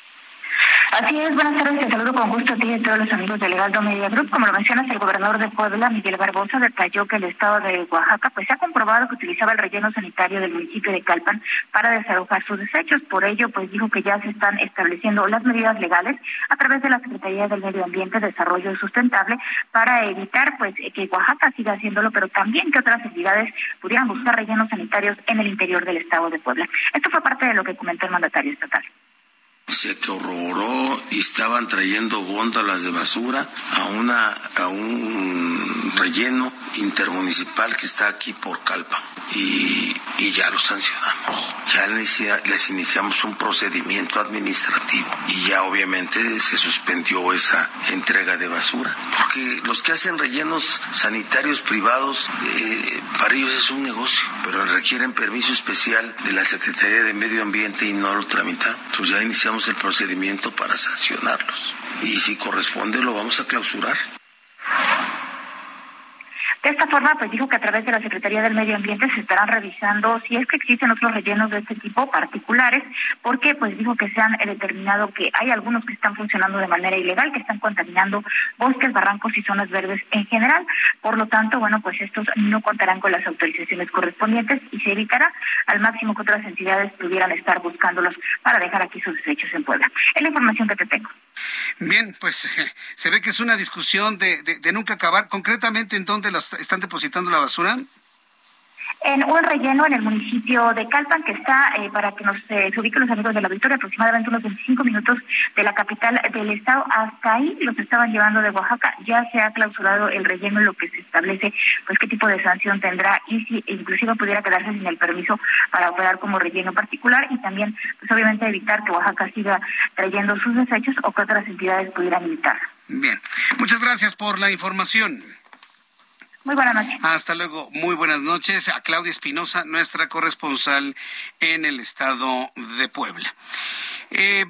Así es, buenas tardes, te saludo con gusto a ti y a todos los amigos del Legaldo Media Group. Como lo mencionas, el gobernador de Puebla, Miguel Barbosa, detalló que el estado de Oaxaca pues se ha comprobado que utilizaba el relleno sanitario del municipio de Calpan para desalojar sus desechos. Por ello, pues dijo que ya se están estableciendo las medidas legales a través de la Secretaría del Medio Ambiente, Desarrollo Sustentable para evitar pues que Oaxaca siga haciéndolo, pero también que otras entidades pudieran buscar rellenos sanitarios en el interior del estado de Puebla. Esto fue parte de lo que comentó el mandatario estatal se horroró. Y estaban trayendo góndolas de basura a una a un relleno intermunicipal que está aquí por Calpa y, y ya lo sancionamos. Ya les iniciamos un procedimiento administrativo. Y ya obviamente se suspendió esa entrega de basura. Porque los que hacen rellenos sanitarios privados, eh, para ellos es un negocio, pero requieren permiso especial de la Secretaría de Medio Ambiente y no lo tramitan. Entonces ya iniciamos el procedimiento para sancionarlos. Y si corresponde lo vamos a clausurar. De esta forma, pues dijo que a través de la Secretaría del Medio Ambiente se estarán revisando si es que existen otros rellenos de este tipo particulares, porque pues dijo que se han determinado que hay algunos que están funcionando de manera ilegal, que están contaminando bosques, barrancos y zonas verdes en general. Por lo tanto, bueno, pues estos no contarán con las autorizaciones correspondientes y se evitará al máximo que otras entidades pudieran estar buscándolos para dejar aquí sus desechos en Puebla. Es la información que te tengo. Bien, pues se ve que es una discusión de, de, de nunca acabar. Concretamente, ¿en dónde las están depositando la basura? En un relleno en el municipio de Calpan, que está, eh, para que nos eh, ubiquen los amigos de la Victoria, aproximadamente unos 25 minutos de la capital del estado. Hasta ahí los estaban llevando de Oaxaca. Ya se ha clausurado el relleno, lo que se establece, pues qué tipo de sanción tendrá y si inclusive pudiera quedarse sin el permiso para operar como relleno particular y también, pues obviamente evitar que Oaxaca siga trayendo sus desechos o que otras entidades pudieran evitar. Bien, muchas gracias por la información. Muy buenas noches. Hasta luego. Muy buenas noches a Claudia Espinosa, nuestra corresponsal en el estado de Puebla. Eh,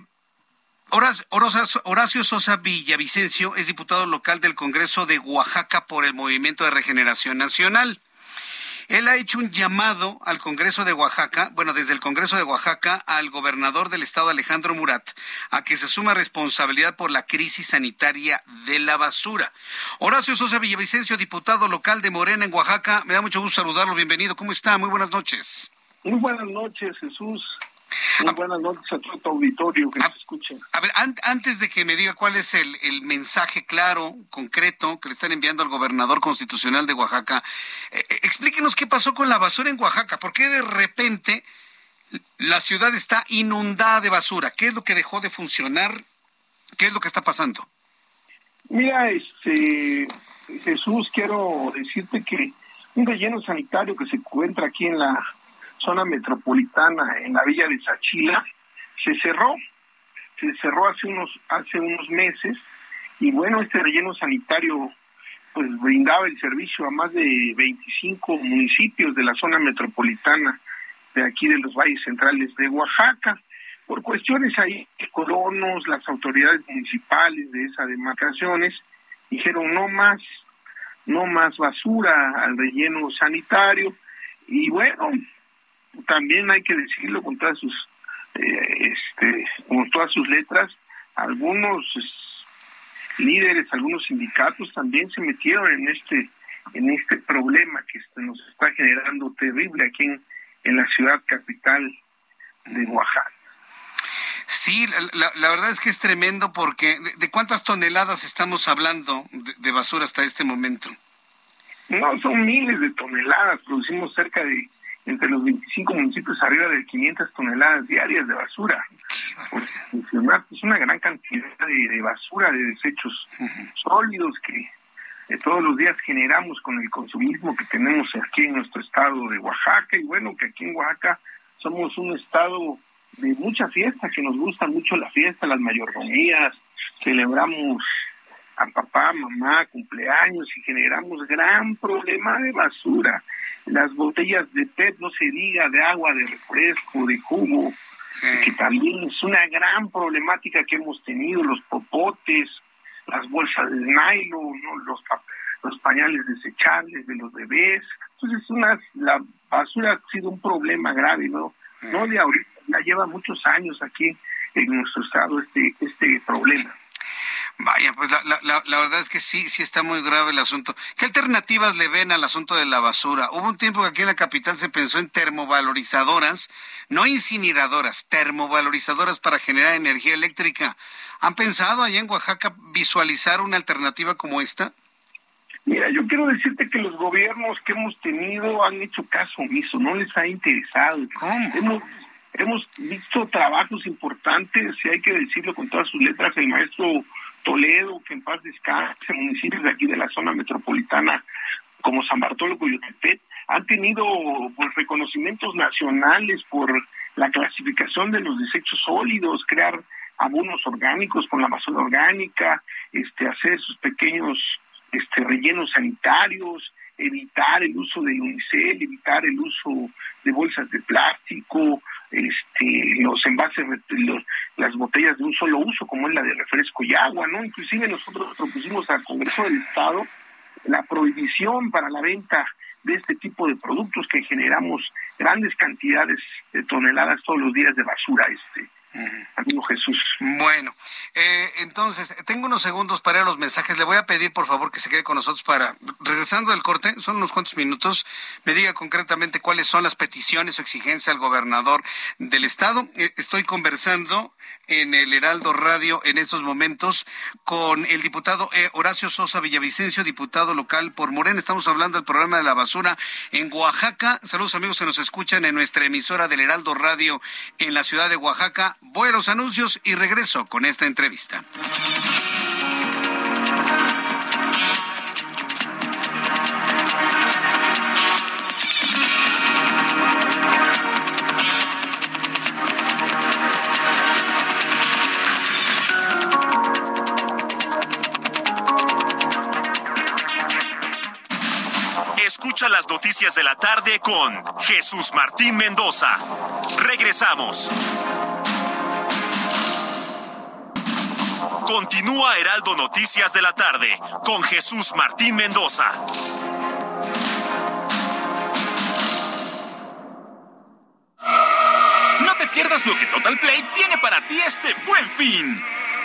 Horacio Sosa Villavicencio es diputado local del Congreso de Oaxaca por el Movimiento de Regeneración Nacional. Él ha hecho un llamado al Congreso de Oaxaca, bueno, desde el Congreso de Oaxaca al gobernador del estado Alejandro Murat, a que se suma responsabilidad por la crisis sanitaria de la basura. Horacio Sosa Villavicencio, diputado local de Morena en Oaxaca, me da mucho gusto saludarlo, bienvenido. ¿Cómo está? Muy buenas noches. Muy buenas noches, Jesús. Muy buenas noches a todo tu auditorio que nos escuche. A ver, antes de que me diga cuál es el, el, mensaje claro, concreto, que le están enviando al gobernador constitucional de Oaxaca, eh, eh, explíquenos qué pasó con la basura en Oaxaca. ¿Por qué de repente la ciudad está inundada de basura? ¿Qué es lo que dejó de funcionar? ¿Qué es lo que está pasando? Mira, este Jesús, quiero decirte que un relleno sanitario que se encuentra aquí en la zona metropolitana en la villa de Sachila se cerró, se cerró hace unos hace unos meses y bueno, este relleno sanitario pues brindaba el servicio a más de 25 municipios de la zona metropolitana de aquí de los valles centrales de Oaxaca. Por cuestiones ahí, colonos, las autoridades municipales de esas demarcaciones dijeron no más, no más basura al relleno sanitario. Y bueno, también hay que decirlo con todas sus eh, este con todas sus letras algunos líderes algunos sindicatos también se metieron en este en este problema que nos está generando terrible aquí en, en la ciudad capital de Oaxaca Sí, la, la, verdad es que es tremendo porque ¿de, cuántas toneladas estamos hablando de, de basura hasta este momento? No, son miles de toneladas, producimos cerca de entre los 25 municipios arriba de 500 toneladas diarias de basura. Es una gran cantidad de, basura, de desechos sólidos que todos los días generamos con el consumismo que tenemos aquí en nuestro estado de Oaxaca. Y bueno, que aquí en Oaxaca somos un estado de mucha fiesta, que nos gusta mucho la fiesta, las mayordomías, celebramos a papá, mamá, cumpleaños y generamos gran problema de basura las botellas de PET, no se diga, de agua, de refresco, de jugo, que también es una gran problemática que hemos tenido, los popotes, las bolsas de nylon, los, los pañales desechables de los bebés. Entonces, una, la basura ha sido un problema grave, ¿no? No de ahorita, ya lleva muchos años aquí en nuestro estado este, este problema. Vaya, pues la, la, la, verdad es que sí, sí está muy grave el asunto. ¿Qué alternativas le ven al asunto de la basura? Hubo un tiempo que aquí en la capital se pensó en termovalorizadoras, no incineradoras, termovalorizadoras para generar energía eléctrica. ¿Han pensado allá en Oaxaca visualizar una alternativa como esta? Mira, yo quiero decirte que los gobiernos que hemos tenido han hecho caso omiso, no les ha interesado. ¿Cómo? Hemos, hemos visto trabajos importantes, y hay que decirlo con todas sus letras, el maestro Toledo, que en paz descanse, municipios de aquí de la zona metropolitana como San Bartolo, Coyotepec, han tenido pues reconocimientos nacionales por la clasificación de los desechos sólidos, crear abonos orgánicos con la basura orgánica, este, hacer sus pequeños este, rellenos sanitarios, evitar el uso de unicel, evitar el uso de bolsas de plástico, este, los envases, las botellas de un solo uso, como es la de refresco y agua, ¿no? Inclusive nosotros propusimos al Congreso del Estado la prohibición para la venta de este tipo de productos que generamos grandes cantidades de toneladas todos los días de basura este Jesús. Bueno, eh, entonces, tengo unos segundos para ir a los mensajes. Le voy a pedir, por favor, que se quede con nosotros para, regresando del corte, son unos cuantos minutos, me diga concretamente cuáles son las peticiones o exigencias al gobernador del estado. Eh, estoy conversando en el Heraldo Radio en estos momentos con el diputado eh, Horacio Sosa Villavicencio, diputado local por Morena. Estamos hablando del problema de la basura en Oaxaca. Saludos amigos que nos escuchan en nuestra emisora del Heraldo Radio en la ciudad de Oaxaca. Voy a los anuncios y regreso con esta entrevista. Las noticias de la tarde con Jesús Martín Mendoza. Regresamos. Continúa Heraldo Noticias de la tarde con Jesús Martín Mendoza. No te pierdas lo que Total Play tiene para ti este buen fin.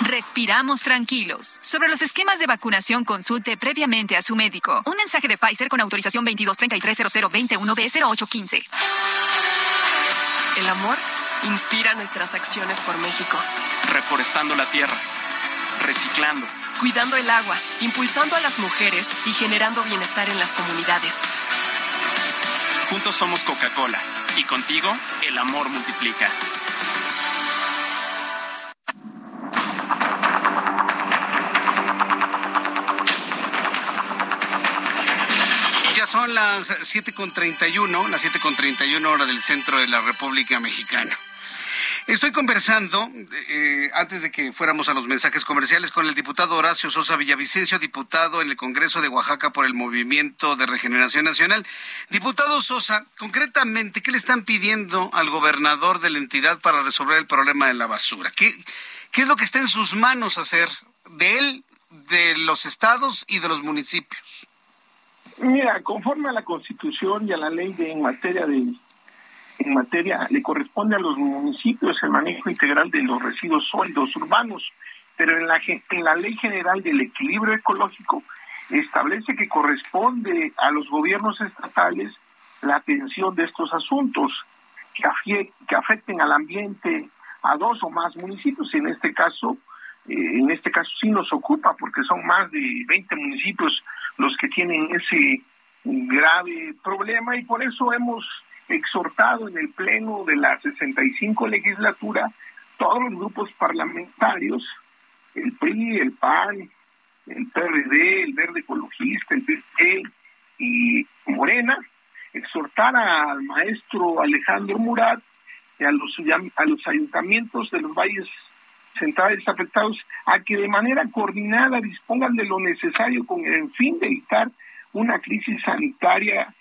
respiramos tranquilos. Sobre los esquemas de vacunación, consulte previamente a su médico. Un mensaje de Pfizer con autorización 22330021B0815. El amor inspira nuestras acciones por México. Reforestando la tierra, reciclando, cuidando el agua, impulsando a las mujeres y generando bienestar en las comunidades. Juntos somos Coca-Cola y contigo el amor multiplica. Son las 7.31, las 7.31 hora del centro de la República Mexicana. Estoy conversando, eh, antes de que fuéramos a los mensajes comerciales, con el diputado Horacio Sosa Villavicencio, diputado en el Congreso de Oaxaca por el Movimiento de Regeneración Nacional. Diputado Sosa, concretamente, ¿qué le están pidiendo al gobernador de la entidad para resolver el problema de la basura? ¿Qué, qué es lo que está en sus manos hacer de él, de los estados y de los municipios? Mira, conforme a la Constitución y a la ley de en materia de en materia le corresponde a los municipios el manejo integral de los residuos sólidos urbanos, pero en la en la Ley General del Equilibrio Ecológico establece que corresponde a los gobiernos estatales la atención de estos asuntos que, afecten al ambiente a dos o más municipios. En este caso, eh, en este caso sí nos ocupa porque son más de 20 municipios los que tienen ese grave problema y por eso hemos exhortado en el pleno de la 65 legislatura todos los grupos parlamentarios, el PRI, el PAN, el PRD, el Verde Ecologista, el PP y Morena, exhortar al maestro Alejandro Murat y a los, a los ayuntamientos de los valles centrales afectados a que de manera coordinada dispongan de lo necesario con el fin de evitar una crisis sanitaria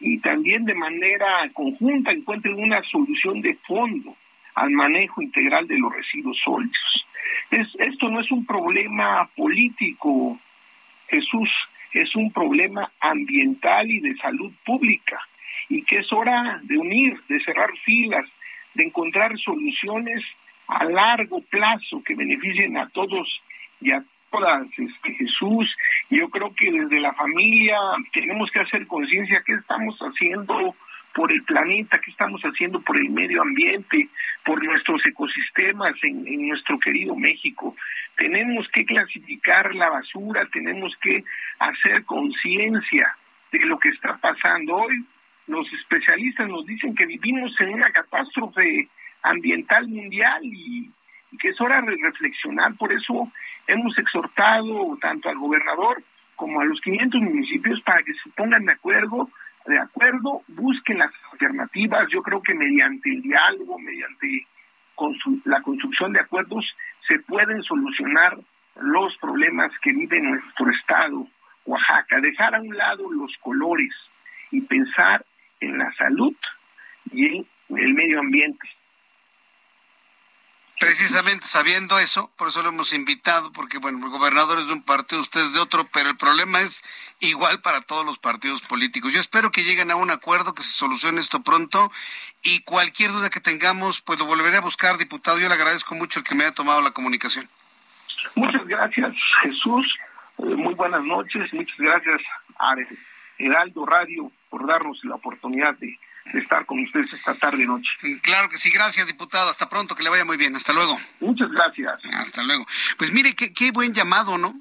y también de manera conjunta encuentren una solución de fondo al manejo integral de los residuos sólidos. Es, esto no es un problema político, Jesús, es un problema ambiental y de salud pública y que es hora de unir, de cerrar filas, de encontrar soluciones a largo plazo que beneficien a todos y a todas, este, Jesús. Yo creo que desde la familia tenemos que hacer conciencia qué estamos haciendo por el planeta, qué estamos haciendo por el medio ambiente, por nuestros ecosistemas en, en nuestro querido México. Tenemos que clasificar la basura, tenemos que hacer conciencia de lo que está pasando hoy. Los especialistas nos dicen que vivimos en una catástrofe ambiental mundial y, que es hora de reflexionar. Por eso hemos exhortado tanto al gobernador como a los 500 municipios para que se pongan de acuerdo, de acuerdo, busquen las alternativas. Yo creo que mediante el diálogo, mediante la construcción de acuerdos, se pueden solucionar los problemas que vive nuestro estado, Oaxaca. Dejar a un lado los colores y pensar en la salud y en el medio ambiente. Precisamente sabiendo eso, por eso lo hemos invitado, porque bueno, el gobernador es de un partido, usted es de otro, pero el problema es igual para todos los partidos políticos. Yo espero que lleguen a un acuerdo, que se solucione esto pronto y cualquier duda que tengamos, pues lo volveré a buscar, diputado. Yo le agradezco mucho el que me haya tomado la comunicación. Muchas gracias, Jesús. Eh, muy buenas noches. Muchas gracias a Heraldo Radio por darnos la oportunidad de estar con ustedes esta tarde noche. Claro que sí, gracias diputado, hasta pronto, que le vaya muy bien, hasta luego. Muchas gracias. Hasta luego. Pues mire, qué, qué buen llamado, ¿no?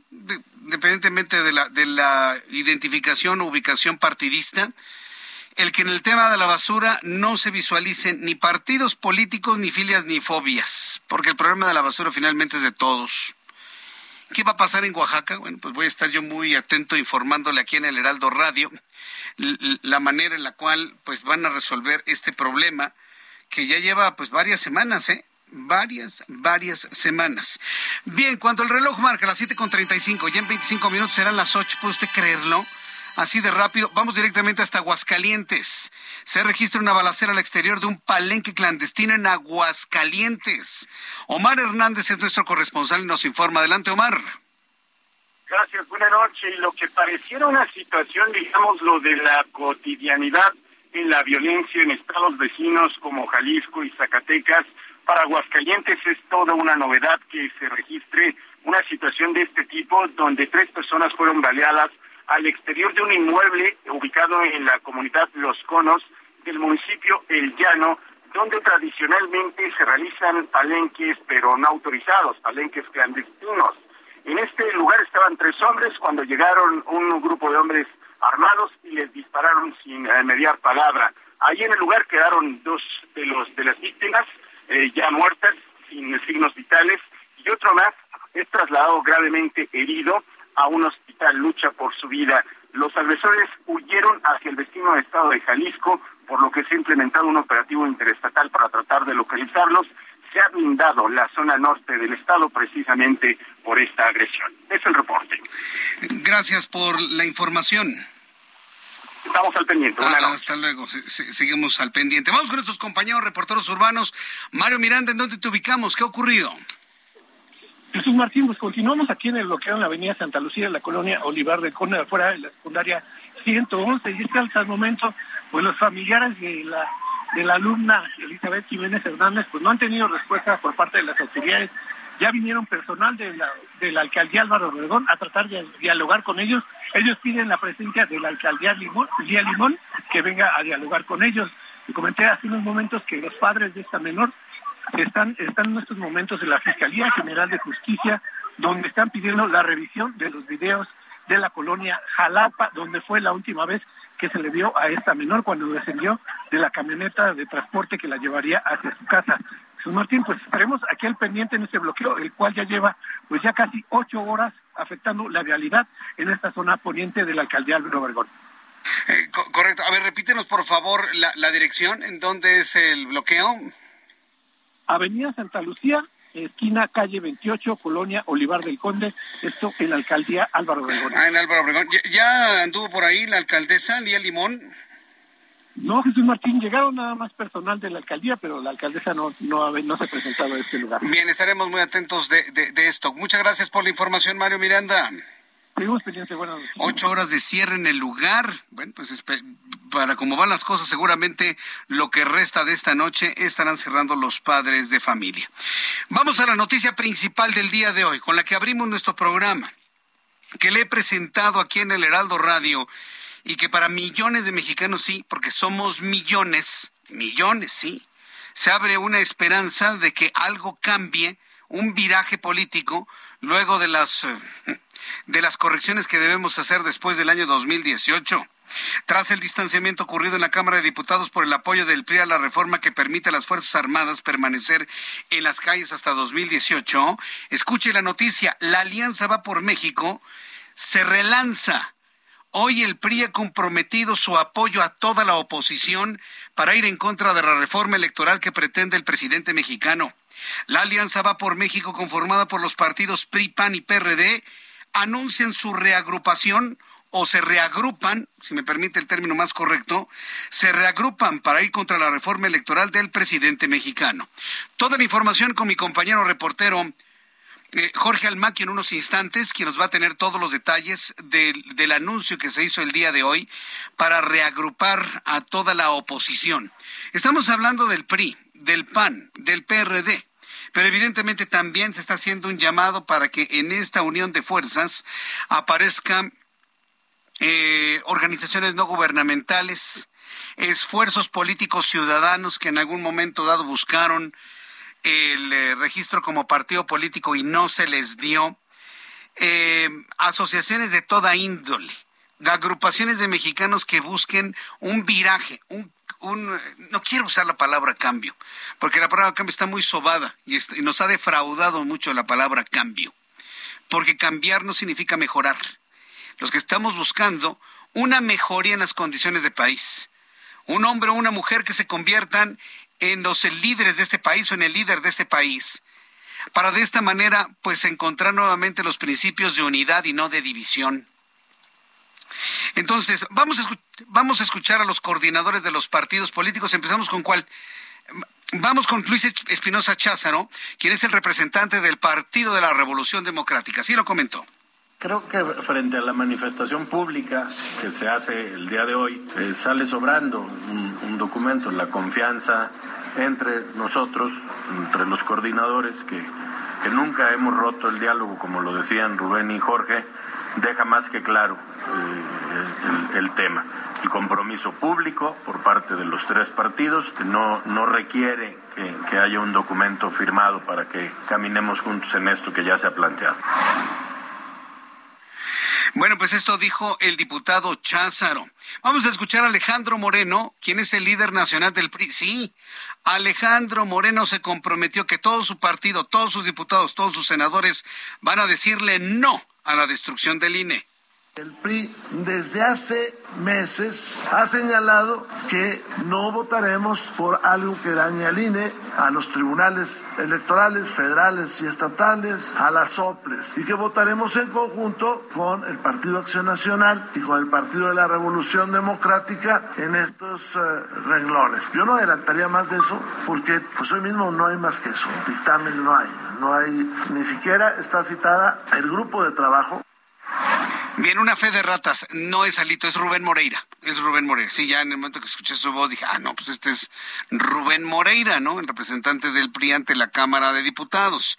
independientemente de la, de la identificación o ubicación partidista, el que en el tema de la basura no se visualicen ni partidos políticos, ni filias, ni fobias, porque el problema de la basura finalmente es de todos. ¿Qué va a pasar en Oaxaca? Bueno, pues voy a estar yo muy atento informándole aquí en el Heraldo Radio la manera en la cual pues van a resolver este problema que ya lleva pues varias semanas, ¿eh? Varias, varias semanas. Bien, cuando el reloj marca las 7.35, ya en 25 minutos serán las 8, ¿puede usted creerlo? Así de rápido, vamos directamente hasta Aguascalientes. Se registra una balacera al exterior de un palenque clandestino en Aguascalientes. Omar Hernández es nuestro corresponsal y nos informa. Adelante, Omar. Gracias, buenas noches. Lo que pareciera una situación, digamos, lo de la cotidianidad en la violencia en estados vecinos como Jalisco y Zacatecas, para Aguascalientes es toda una novedad que se registre una situación de este tipo, donde tres personas fueron baleadas al exterior de un inmueble ubicado en la comunidad Los Conos del municipio El Llano, donde tradicionalmente se realizan palenques, pero no autorizados, palenques clandestinos. En este lugar estaban tres hombres cuando llegaron un grupo de hombres armados y les dispararon sin eh, mediar palabra. Ahí en el lugar quedaron dos de los de las víctimas eh, ya muertas, sin signos vitales, y otro más es trasladado gravemente herido a un hospital, lucha por su vida. Los agresores huyeron hacia el destino estado de Jalisco, por lo que se ha implementado un operativo interestatal para tratar de localizarlos se ha blindado la zona norte del estado precisamente por esta agresión. Es el reporte. Gracias por la información. Estamos al pendiente. Ah, hasta luego. seguimos al pendiente. Vamos con nuestros compañeros reporteros urbanos. Mario Miranda, ¿en dónde te ubicamos? ¿Qué ha ocurrido? Jesús Martín, pues continuamos aquí en el bloqueo en la avenida Santa Lucía, en la colonia Olivar del Conde, afuera de la secundaria 111. Y es que hasta el momento, pues los familiares de la de la alumna Elizabeth Jiménez Hernández, pues no han tenido respuesta por parte de las autoridades. Ya vinieron personal de la, de la alcaldía Álvaro Obregón a tratar de dialogar con ellos. Ellos piden la presencia de la alcaldía Limón, que venga a dialogar con ellos. Comenté hace unos momentos que los padres de esta menor están, están en estos momentos en la Fiscalía General de Justicia, donde están pidiendo la revisión de los videos de la colonia Jalapa, donde fue la última vez que se le dio a esta menor cuando descendió de la camioneta de transporte que la llevaría hacia su casa. Jesús Martín, pues estaremos aquí al pendiente en este bloqueo, el cual ya lleva pues ya casi ocho horas afectando la realidad en esta zona poniente de la alcaldía Álvaro Obregón. Eh, correcto. A ver, repítenos por favor la, la dirección, ¿en dónde es el bloqueo? Avenida Santa Lucía, esquina calle 28, Colonia Olivar del Conde, esto en la alcaldía Álvaro Obregón. Ah, en Álvaro Obregón. ¿Ya, anduvo por ahí la alcaldesa Lía Limón? No, Jesús Martín, llegaron nada más personal de la alcaldía, pero la alcaldesa no, no, no se ha presentado a este lugar. Bien, estaremos muy atentos de, de, de esto. Muchas gracias por la información, Mario Miranda. Ocho horas de cierre en el lugar. Bueno, pues para cómo van las cosas, seguramente lo que resta de esta noche estarán cerrando los padres de familia. Vamos a la noticia principal del día de hoy, con la que abrimos nuestro programa, que le he presentado aquí en el Heraldo Radio y que para millones de mexicanos sí, porque somos millones, millones sí, se abre una esperanza de que algo cambie, un viraje político, luego de las, eh, de las correcciones que debemos hacer después del año 2018. Tras el distanciamiento ocurrido en la Cámara de Diputados por el apoyo del PRI a la reforma que permite a las Fuerzas Armadas permanecer en las calles hasta 2018, escuche la noticia, la Alianza va por México, se relanza Hoy el PRI ha comprometido su apoyo a toda la oposición para ir en contra de la reforma electoral que pretende el presidente mexicano. La Alianza Va por México, conformada por los partidos PRI, PAN y PRD, anuncian su reagrupación o se reagrupan, si me permite el término más correcto, se reagrupan para ir contra la reforma electoral del presidente mexicano. Toda la información con mi compañero reportero eh, Jorge Almaqui en unos instantes, quien nos va a tener todos los detalles del, del anuncio que se hizo el día de hoy para reagrupar a toda la oposición. Estamos hablando del PRI, del PAN, del PRD, pero evidentemente también se está haciendo un llamado para que en esta unión de fuerzas aparezcan eh, organizaciones no gubernamentales, esfuerzos políticos ciudadanos que en algún momento dado buscaron el eh, registro como partido político y no se les dio, eh, asociaciones de toda índole, agrupaciones de mexicanos que busquen un viraje, un, no quiero usar la palabra cambio, porque la palabra cambio está muy sobada y, nos ha defraudado mucho la palabra cambio, porque cambiar no significa mejorar. Los que estamos buscando una mejoría en las condiciones de país, un hombre o una mujer que se conviertan en los líderes de este país o en el líder de este país, para de esta manera pues encontrar nuevamente los principios de unidad y no de división. Entonces, vamos a, vamos a escuchar a los coordinadores de los partidos políticos. Empezamos con cuál. Vamos con Luis Espinosa Cházaro, quien es el representante del Partido de la Revolución Democrática. Así lo comentó. Creo que frente a la manifestación pública que se hace el día de hoy, eh, sale sobrando un, documento, la confianza entre nosotros, entre los coordinadores, que nunca hemos roto el diálogo, como lo decían Rubén y Jorge, deja más que claro eh, el, tema. El compromiso público por parte de los tres partidos no, no requiere que, que haya un documento firmado para que caminemos juntos en esto que ya se ha planteado. Bueno, pues esto dijo el diputado Cházaro. Vamos a escuchar a Alejandro Moreno, quien es el líder nacional del PRI. Sí, Alejandro Moreno se comprometió que todo su partido, todos sus diputados, todos sus senadores van a decirle no a la destrucción del INE. El PRI desde hace meses ha señalado que no votaremos por algo que dañe al INE, a los tribunales electorales federales y estatales, a las OPLES, y que votaremos en conjunto con el Partido Acción Nacional y con el Partido de la Revolución Democrática en estos eh, renglones. Yo no adelantaría más de eso porque pues hoy mismo no hay más que eso, dictamen no hay, no hay, ni siquiera está citada el grupo de trabajo Bien, una fe de ratas. No es Alito, es Rubén Moreira. Es Rubén Moreira. Sí, ya en el momento que escuché su voz dije, ah, no, pues este es Rubén Moreira, ¿no? El representante del PRI ante la Cámara de Diputados.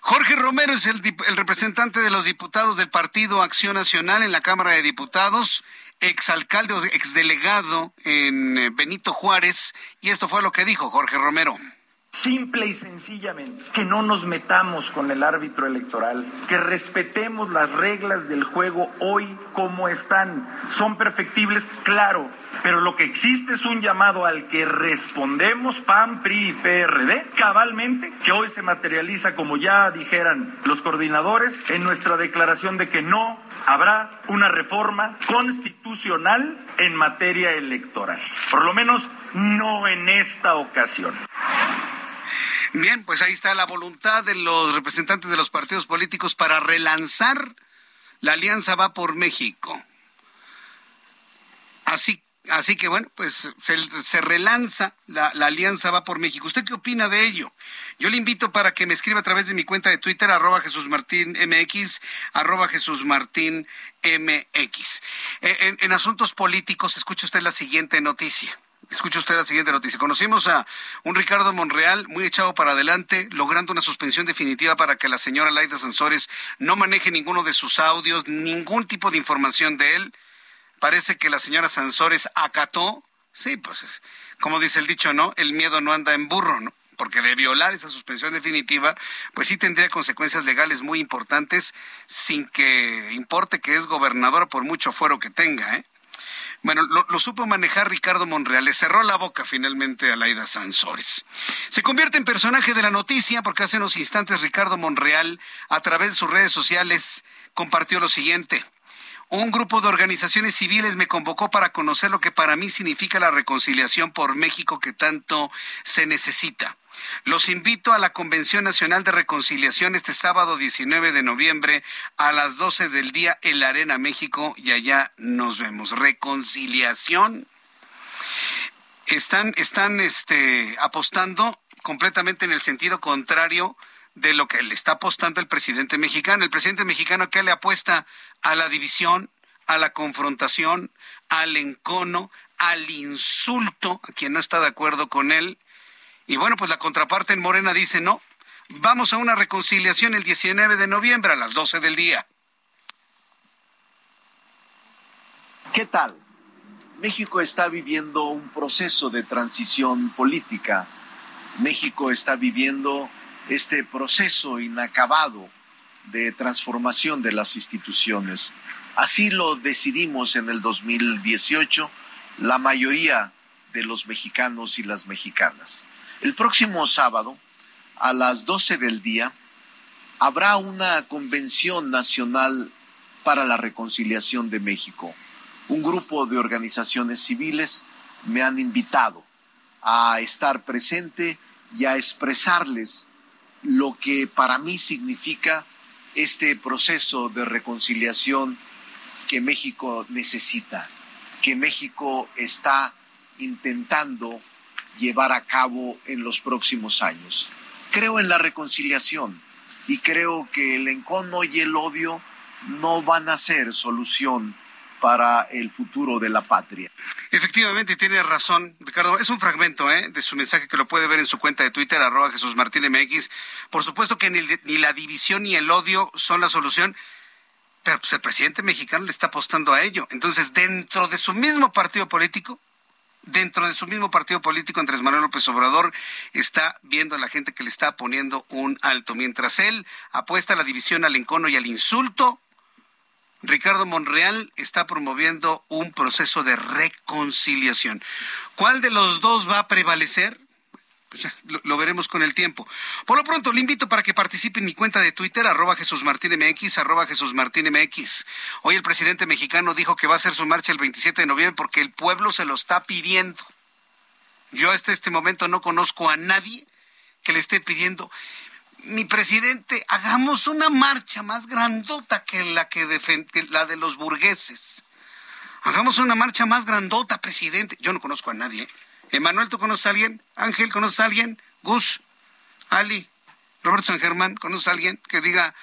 Jorge Romero es el, representante de los diputados del Partido Acción Nacional en la Cámara de Diputados, exalcalde o exdelegado en eh, Benito Juárez. Y esto fue lo que dijo Jorge Romero. Simple y sencillamente, que no nos metamos con el árbitro electoral, que respetemos las reglas del juego hoy como están. ¿Son perfectibles? Claro, pero lo que existe es un llamado al que respondemos PAN, PRI y PRD cabalmente, que hoy se materializa, como ya dijeran los coordinadores, en nuestra declaración de que no habrá una reforma constitucional en materia electoral. Por lo menos no en esta ocasión. Bien, pues ahí está la voluntad de los representantes de los partidos políticos para relanzar la alianza va por México. Así Así que bueno, pues se, relanza la, alianza Va por México. ¿Usted qué opina de ello? Yo le invito para que me escriba a través de mi cuenta de Twitter, arroba Jesús Martín MX, arroba Jesús Martín MX. Eh, en, en asuntos políticos, escuche usted la siguiente noticia. Escuche usted la siguiente noticia. Conocimos a un Ricardo Monreal muy echado para adelante, logrando una suspensión definitiva para que la señora Laida Sansores no maneje ninguno de sus audios, ningún tipo de información de él. Parece que la señora Sansores acató. Sí, pues como dice el dicho, ¿no? El miedo no anda en burro, ¿no? Porque de violar esa suspensión definitiva, pues sí tendría consecuencias legales muy importantes, sin que importe que es gobernadora por mucho fuero que tenga, ¿eh? Bueno, lo, supo manejar Ricardo Monreal. Le cerró la boca finalmente a Laida Sansores. Se convierte en personaje de la noticia porque hace unos instantes Ricardo Monreal, a través de sus redes sociales, compartió lo siguiente. Un grupo de organizaciones civiles me convocó para conocer lo que para mí significa la reconciliación por México que tanto se necesita. Los invito a la Convención Nacional de Reconciliación este sábado 19 de noviembre a las 12 del día en la Arena México y allá nos vemos. Reconciliación. Están, están este, apostando completamente en el sentido contrario de lo que le está apostando el presidente mexicano. El presidente mexicano que le apuesta a la división, a la confrontación, al encono, al insulto a quien no está de acuerdo con él y bueno, pues la contraparte en Morena dice, no, vamos a una reconciliación el 19 de noviembre a las 12 del día. ¿Qué tal? México está viviendo un proceso de transición política. México está viviendo este proceso inacabado de transformación de las instituciones. Así lo decidimos en el 2018 la mayoría de los mexicanos y las mexicanas. El próximo sábado, a las 12 del día, habrá una convención nacional para la reconciliación de México. Un grupo de organizaciones civiles me han invitado a estar presente y a expresarles lo que para mí significa este proceso de reconciliación que México necesita, que México está intentando llevar a cabo en los próximos años. Creo en la reconciliación y creo que el encono y el odio no van a ser solución para el futuro de la patria. Efectivamente, tiene razón, Ricardo. Es un fragmento ¿eh? de su mensaje que lo puede ver en su cuenta de Twitter, arroba Jesús Martín MX. Por supuesto que ni, ni la división ni el odio son la solución, pero pues, el presidente mexicano le está apostando a ello. Entonces, dentro de su mismo partido político, dentro de su mismo partido político, Andrés Manuel López Obrador está viendo a la gente que le está poniendo un alto. Mientras él apuesta a la división, al encono y al insulto, Ricardo Monreal está promoviendo un proceso de reconciliación. ¿Cuál de los dos va a prevalecer? Lo, veremos con el tiempo. Por lo pronto, le invito para que participe en mi cuenta de Twitter, arroba Jesús Martín MX, arroba Jesús Martín MX. Hoy el presidente mexicano dijo que va a hacer su marcha el 27 de noviembre porque el pueblo se lo está pidiendo. Yo hasta este momento no conozco a nadie que le esté pidiendo, mi presidente, hagamos una marcha más grandota que la que la de los burgueses. Hagamos una marcha más grandota, presidente. Yo no conozco a nadie. ¿eh? Emanuel, ¿tú conoces a alguien? Ángel, ¿conoces a alguien? Gus, Ali, Roberto San Germán, ¿conoces a alguien que diga,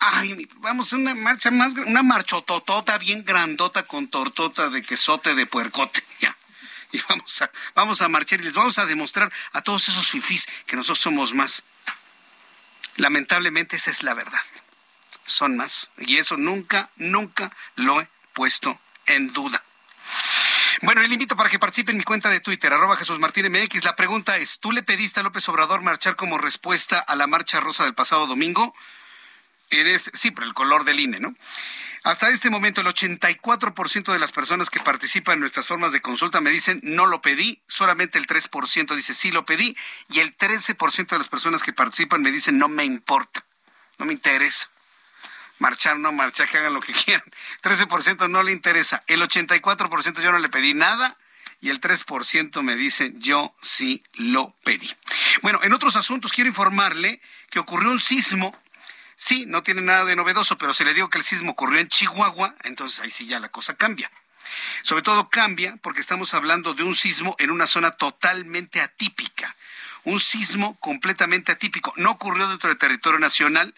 ay, vamos a una marcha más, una marchototota bien grandota con tortota de quesote de puercote, ya. Y vamos a, vamos a marchar y les vamos a demostrar a todos esos fifís que nosotros somos más. Lamentablemente esa es la verdad. Son más. Y eso nunca, nunca lo he puesto en duda. Bueno, le invito para que participe en mi cuenta de Twitter, arroba Jesús Martín MX. La pregunta es, ¿tú le pediste a López Obrador marchar como respuesta a la marcha rosa del pasado domingo? Eres, sí, por el color del INE, ¿no? Hasta este momento, el 84% de las personas que participan en nuestras formas de consulta me dicen no lo pedí, solamente el 3% dice sí lo pedí, y el 13% de las personas que participan me dicen no me importa, no me interesa marchar, no marchar, que hagan lo que quieran. 13% no le interesa. El 84% yo no le pedí nada y el 3% me dice yo sí lo pedí. Bueno, en otros asuntos quiero informarle que ocurrió un sismo. Sí, no tiene nada de novedoso, pero se le digo que el sismo ocurrió en Chihuahua, entonces ahí sí ya la cosa cambia. Sobre todo cambia porque estamos hablando de un sismo en una zona totalmente atípica. Un sismo completamente atípico. No ocurrió dentro del territorio nacional,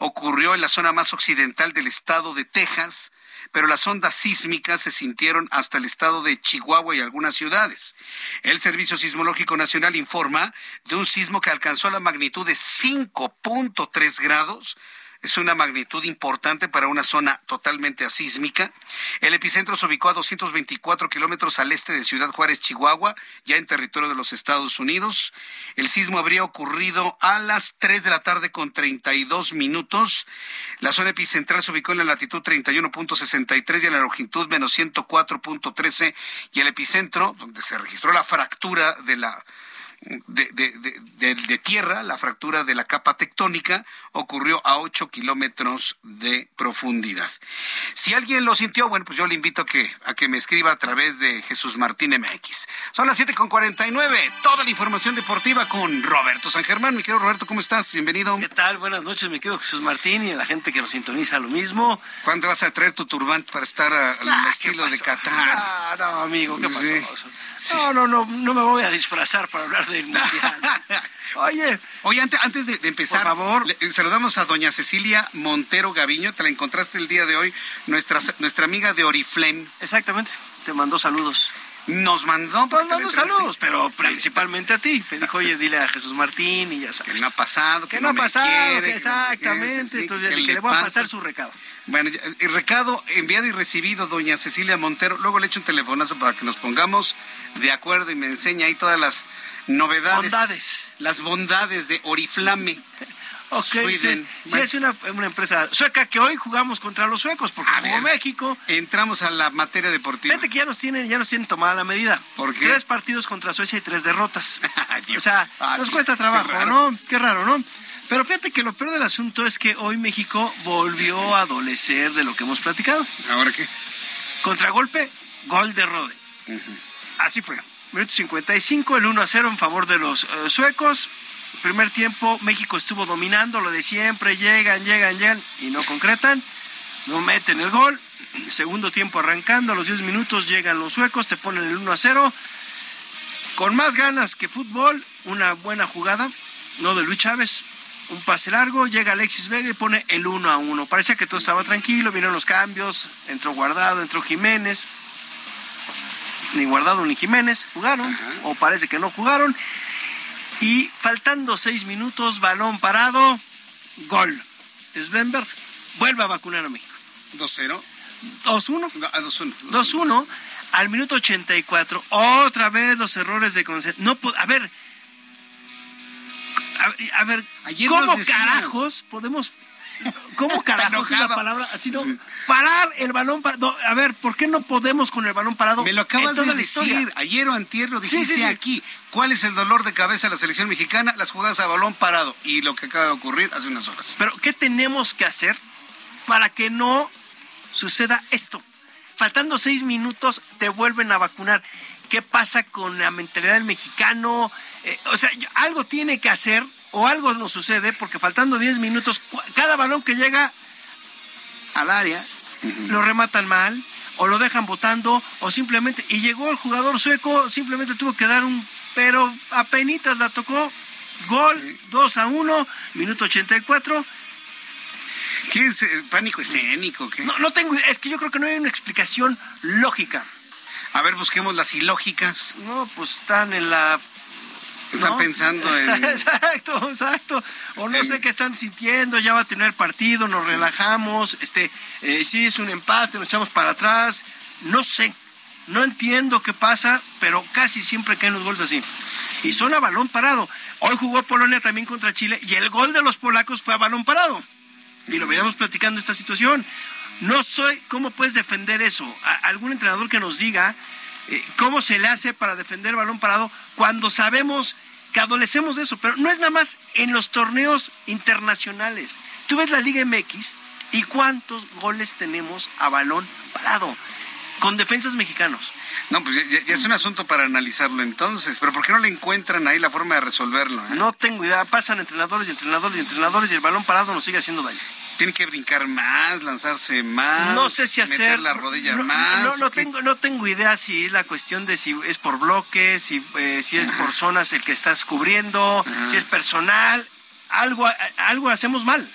ocurrió en la zona más occidental del estado de Texas, pero las ondas sísmicas se sintieron hasta el estado de Chihuahua y algunas ciudades. El Servicio Sismológico Nacional informa de un sismo que alcanzó la magnitud de 5.3 grados es una magnitud importante para una zona totalmente asísmica. El epicentro se ubicó a 224 kilómetros al este de Ciudad Juárez, Chihuahua, ya en territorio de los Estados Unidos. El sismo habría ocurrido a las 3 de la tarde con 32 minutos. La zona epicentral se ubicó en la latitud 31.63 y en la longitud menos 104.13 y el epicentro, donde se registró la fractura de la de, de, de, tierra, la fractura de la capa tectónica, ocurrió a 8 kilómetros de profundidad. Si alguien lo sintió, bueno, pues yo le invito a que, a que me escriba a través de Jesús Martín MX. Son las 7.49, toda la información deportiva con Roberto San Germán. Mi querido Roberto, ¿cómo estás? Bienvenido. ¿Qué tal? Buenas noches, mi querido Jesús Martín y a la gente que nos sintoniza lo mismo. ¿Cuándo vas a traer tu turbante para estar al Ah, estilo de Qatar? Ah, no, amigo, ¿qué pasó? Sí. No, no, no, no me voy a disfrazar para hablar del mundial. Oye, Oye, antes, antes de, de empezar, Por favor. le- saludamos a doña Cecilia Montero Gaviño, te la encontraste el día de hoy, nuestra, nuestra amiga de Oriflame. exactamente, te mandó saludos. Nos mandó, Nos mandó saludos, pero principalmente a ti. Me dijo, oye, dile a Jesús Martín y ya sabes. Que no ha pasado, que, Que no ha pasado, quiere, que que exactamente. Entonces, que que, le le voy a pasa. pasar su recado. Bueno, el recado enviado y recibido, doña Cecilia Montero. Luego le echo un telefonazo para que nos pongamos de acuerdo y me enseña ahí todas las novedades. Bondades. Las bondades de Oriflame. Ok, Sweden. sí, es una, una empresa sueca que hoy jugamos contra los suecos porque A jugó ver. México. Entramos a la materia deportiva. Fíjate que ya nos tienen, ya nos tienen tomada la medida. ¿Por qué? Tres partidos contra Suecia y tres derrotas. O sea, Ah, nos cuesta trabajo. ¿no? Qué raro, ¿no? Pero fíjate que lo peor del asunto es que hoy México volvió a adolecer de lo que hemos platicado. ¿Ahora qué? Contragolpe, gol de Rode. Así fue. Minuto 55, el 1 a 0 en favor de los eh, suecos. Primer tiempo, México estuvo dominando lo de siempre, llegan, llegan, llegan y no concretan, no meten el gol. Segundo tiempo arrancando, a los 10 minutos llegan los suecos, te ponen el 1 a 0. Con más ganas que fútbol, una buena jugada, no de Luis Chávez, un pase largo, llega Alexis Vega y pone el 1 a 1. Parecía que todo estaba tranquilo, vinieron los cambios, entró Guardado, entró Jiménez. Ni Guardado ni Jiménez jugaron, o parece que no jugaron. Y faltando seis minutos, balón parado, gol. Svenberg vuelve a vacunar a México. 2-0. 2-1. No, ah, 2-1. 2-1 al minuto 84. Otra vez los errores de concepto. No, a ver. A, a ver, Ayer ¿cómo carajos podemos ¿Cómo carajos es la palabra? Así no, parar el balón parado. A ver, ¿por qué no podemos con el balón parado? Me lo acabas de decir. Ayer o antier lo Sí, dijiste sí, sí. aquí. ¿Cuál es el dolor de cabeza de la selección mexicana? Las jugadas a balón parado. Y lo que acaba de ocurrir hace unas horas. Pero, ¿qué tenemos que hacer para que no suceda esto? Faltando seis minutos, te vuelven a vacunar. ¿Qué pasa con la mentalidad del mexicano? Eh, o sea, algo tiene que hacer o algo nos sucede porque faltando 10 minutos, cada balón que llega al área, lo rematan mal o lo dejan votando o simplemente, y llegó el jugador sueco, simplemente tuvo que dar un, pero apenitas la tocó, gol, 2 a 1, minuto 84. ¿Qué es eh, pánico escénico? ¿qué? No, no tengo, es que yo creo que no hay una explicación lógica. A ver, busquemos las ilógicas. No, pues están en la Están ¿no? pensando en... Exacto, exacto. O no En- sé qué están sintiendo, ya va a tener partido, nos relajamos, este, eh, sí es un empate, nos echamos para atrás, no sé, no entiendo qué pasa, pero casi siempre caen los goles así. Y son a balón parado. Hoy jugó Polonia también contra Chile y el gol de los polacos fue a balón parado. Y lo veníamos platicando esta situación. No soy, ¿cómo puedes defender eso? A- algún entrenador que nos diga cómo se le hace para defender el balón parado cuando sabemos que adolecemos de eso, pero no es nada más en los torneos internacionales. Tú ves la Liga MX y cuántos goles tenemos a balón parado con defensas mexicanos. No, pues ya, es un asunto para analizarlo entonces, pero ¿por qué no le encuentran ahí la forma de resolverlo? Eh? No tengo idea, pasan entrenadores y entrenadores y entrenadores y el balón parado nos sigue haciendo daño. Tiene que brincar más, lanzarse más. No sé si hacer. Meter la rodilla más. No, no, tengo, no tengo idea si es la cuestión de si es por bloques, si, eh, si es por zonas el que estás cubriendo, si es personal. Algo, algo hacemos mal.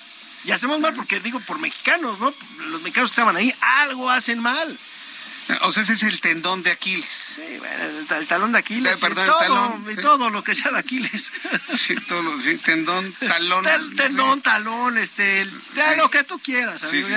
Y hacemos mal porque digo por mexicanos, ¿no? Los mexicanos que estaban ahí, algo hacen mal. O sea, ese es el tendón de Aquiles. Sí, bueno, el, talón de Aquiles. Eh, perdón, todo, el talón. Y todo lo que sea de Aquiles. Sí, todo lo, sí, tendón, talón. tendón, talón, este, lo que tú quieras. Sí, sí,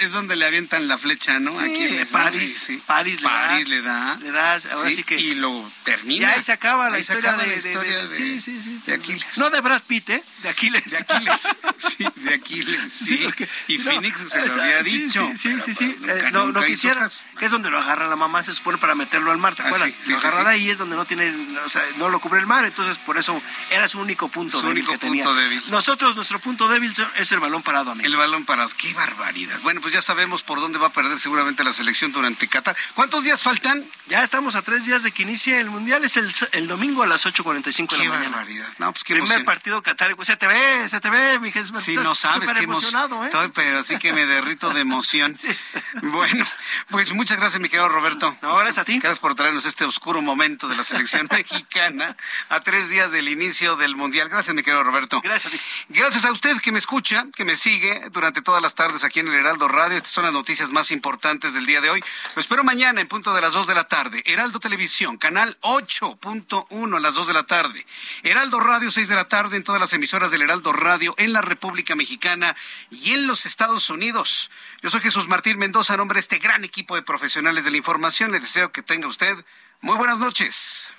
es, donde le avientan la flecha, ¿no? Sí, París, sí. París, le, París le da. Le da, ahora sí, que. Y lo termina. Y ahí se acaba la historia, de, la historia de, sí, sí, sí, de Aquiles. No de Brad Pitt, ¿eh? De Aquiles. De Aquiles. Sí, de Aquiles, sí. y Phoenix se lo había dicho. Sí, sí, sí. Eh, no, quisiera, que es donde lo agarra la mamá, se supone para meterlo al mar, ¿te ah, acuerdas? lo agarra ahí es donde no tiene, o sea, no lo cubre el mar, entonces por eso era su único punto su débil único que punto Débil. Nosotros, nuestro punto débil es el balón parado, amigo. El balón parado, qué barbaridad. Bueno, pues ya sabemos por dónde va a perder seguramente la selección durante Qatar. ¿Cuántos días faltan? Ya estamos a tres días de que inicie el Mundial, es el, domingo a las 8.45 de la mañana. Qué barbaridad. No, pues qué Primer partido Qatar, se te ve, se te ve, mi Jesús. Sí, no sabes qué emocionado, ¿eh? Estoy, pero así que me derrito de emoción. Bueno, pues muchas gracias, mi querido Roberto. No, gracias a ti. Gracias por traernos este oscuro momento de la selección mexicana a tres días del inicio del Mundial. Gracias, mi querido Roberto. Gracias a ti. Gracias a usted que me escucha, que me sigue durante todas las tardes aquí en el Heraldo Radio. Estas son las noticias más importantes del día de hoy. Lo espero mañana en punto de las dos de la tarde. Heraldo Televisión, canal 8.1 a las dos de la tarde. Heraldo Radio, 6 de la tarde en todas las emisoras del Heraldo Radio en la República Mexicana y en los Estados Unidos. Yo soy Jesús Martín Mendoza, nombre de este gran equipo de profesionales de la información. Le deseo que tenga usted muy buenas noches.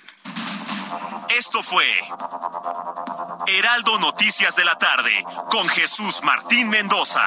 Esto fue Heraldo Noticias de la tarde con Jesús Martín Mendoza.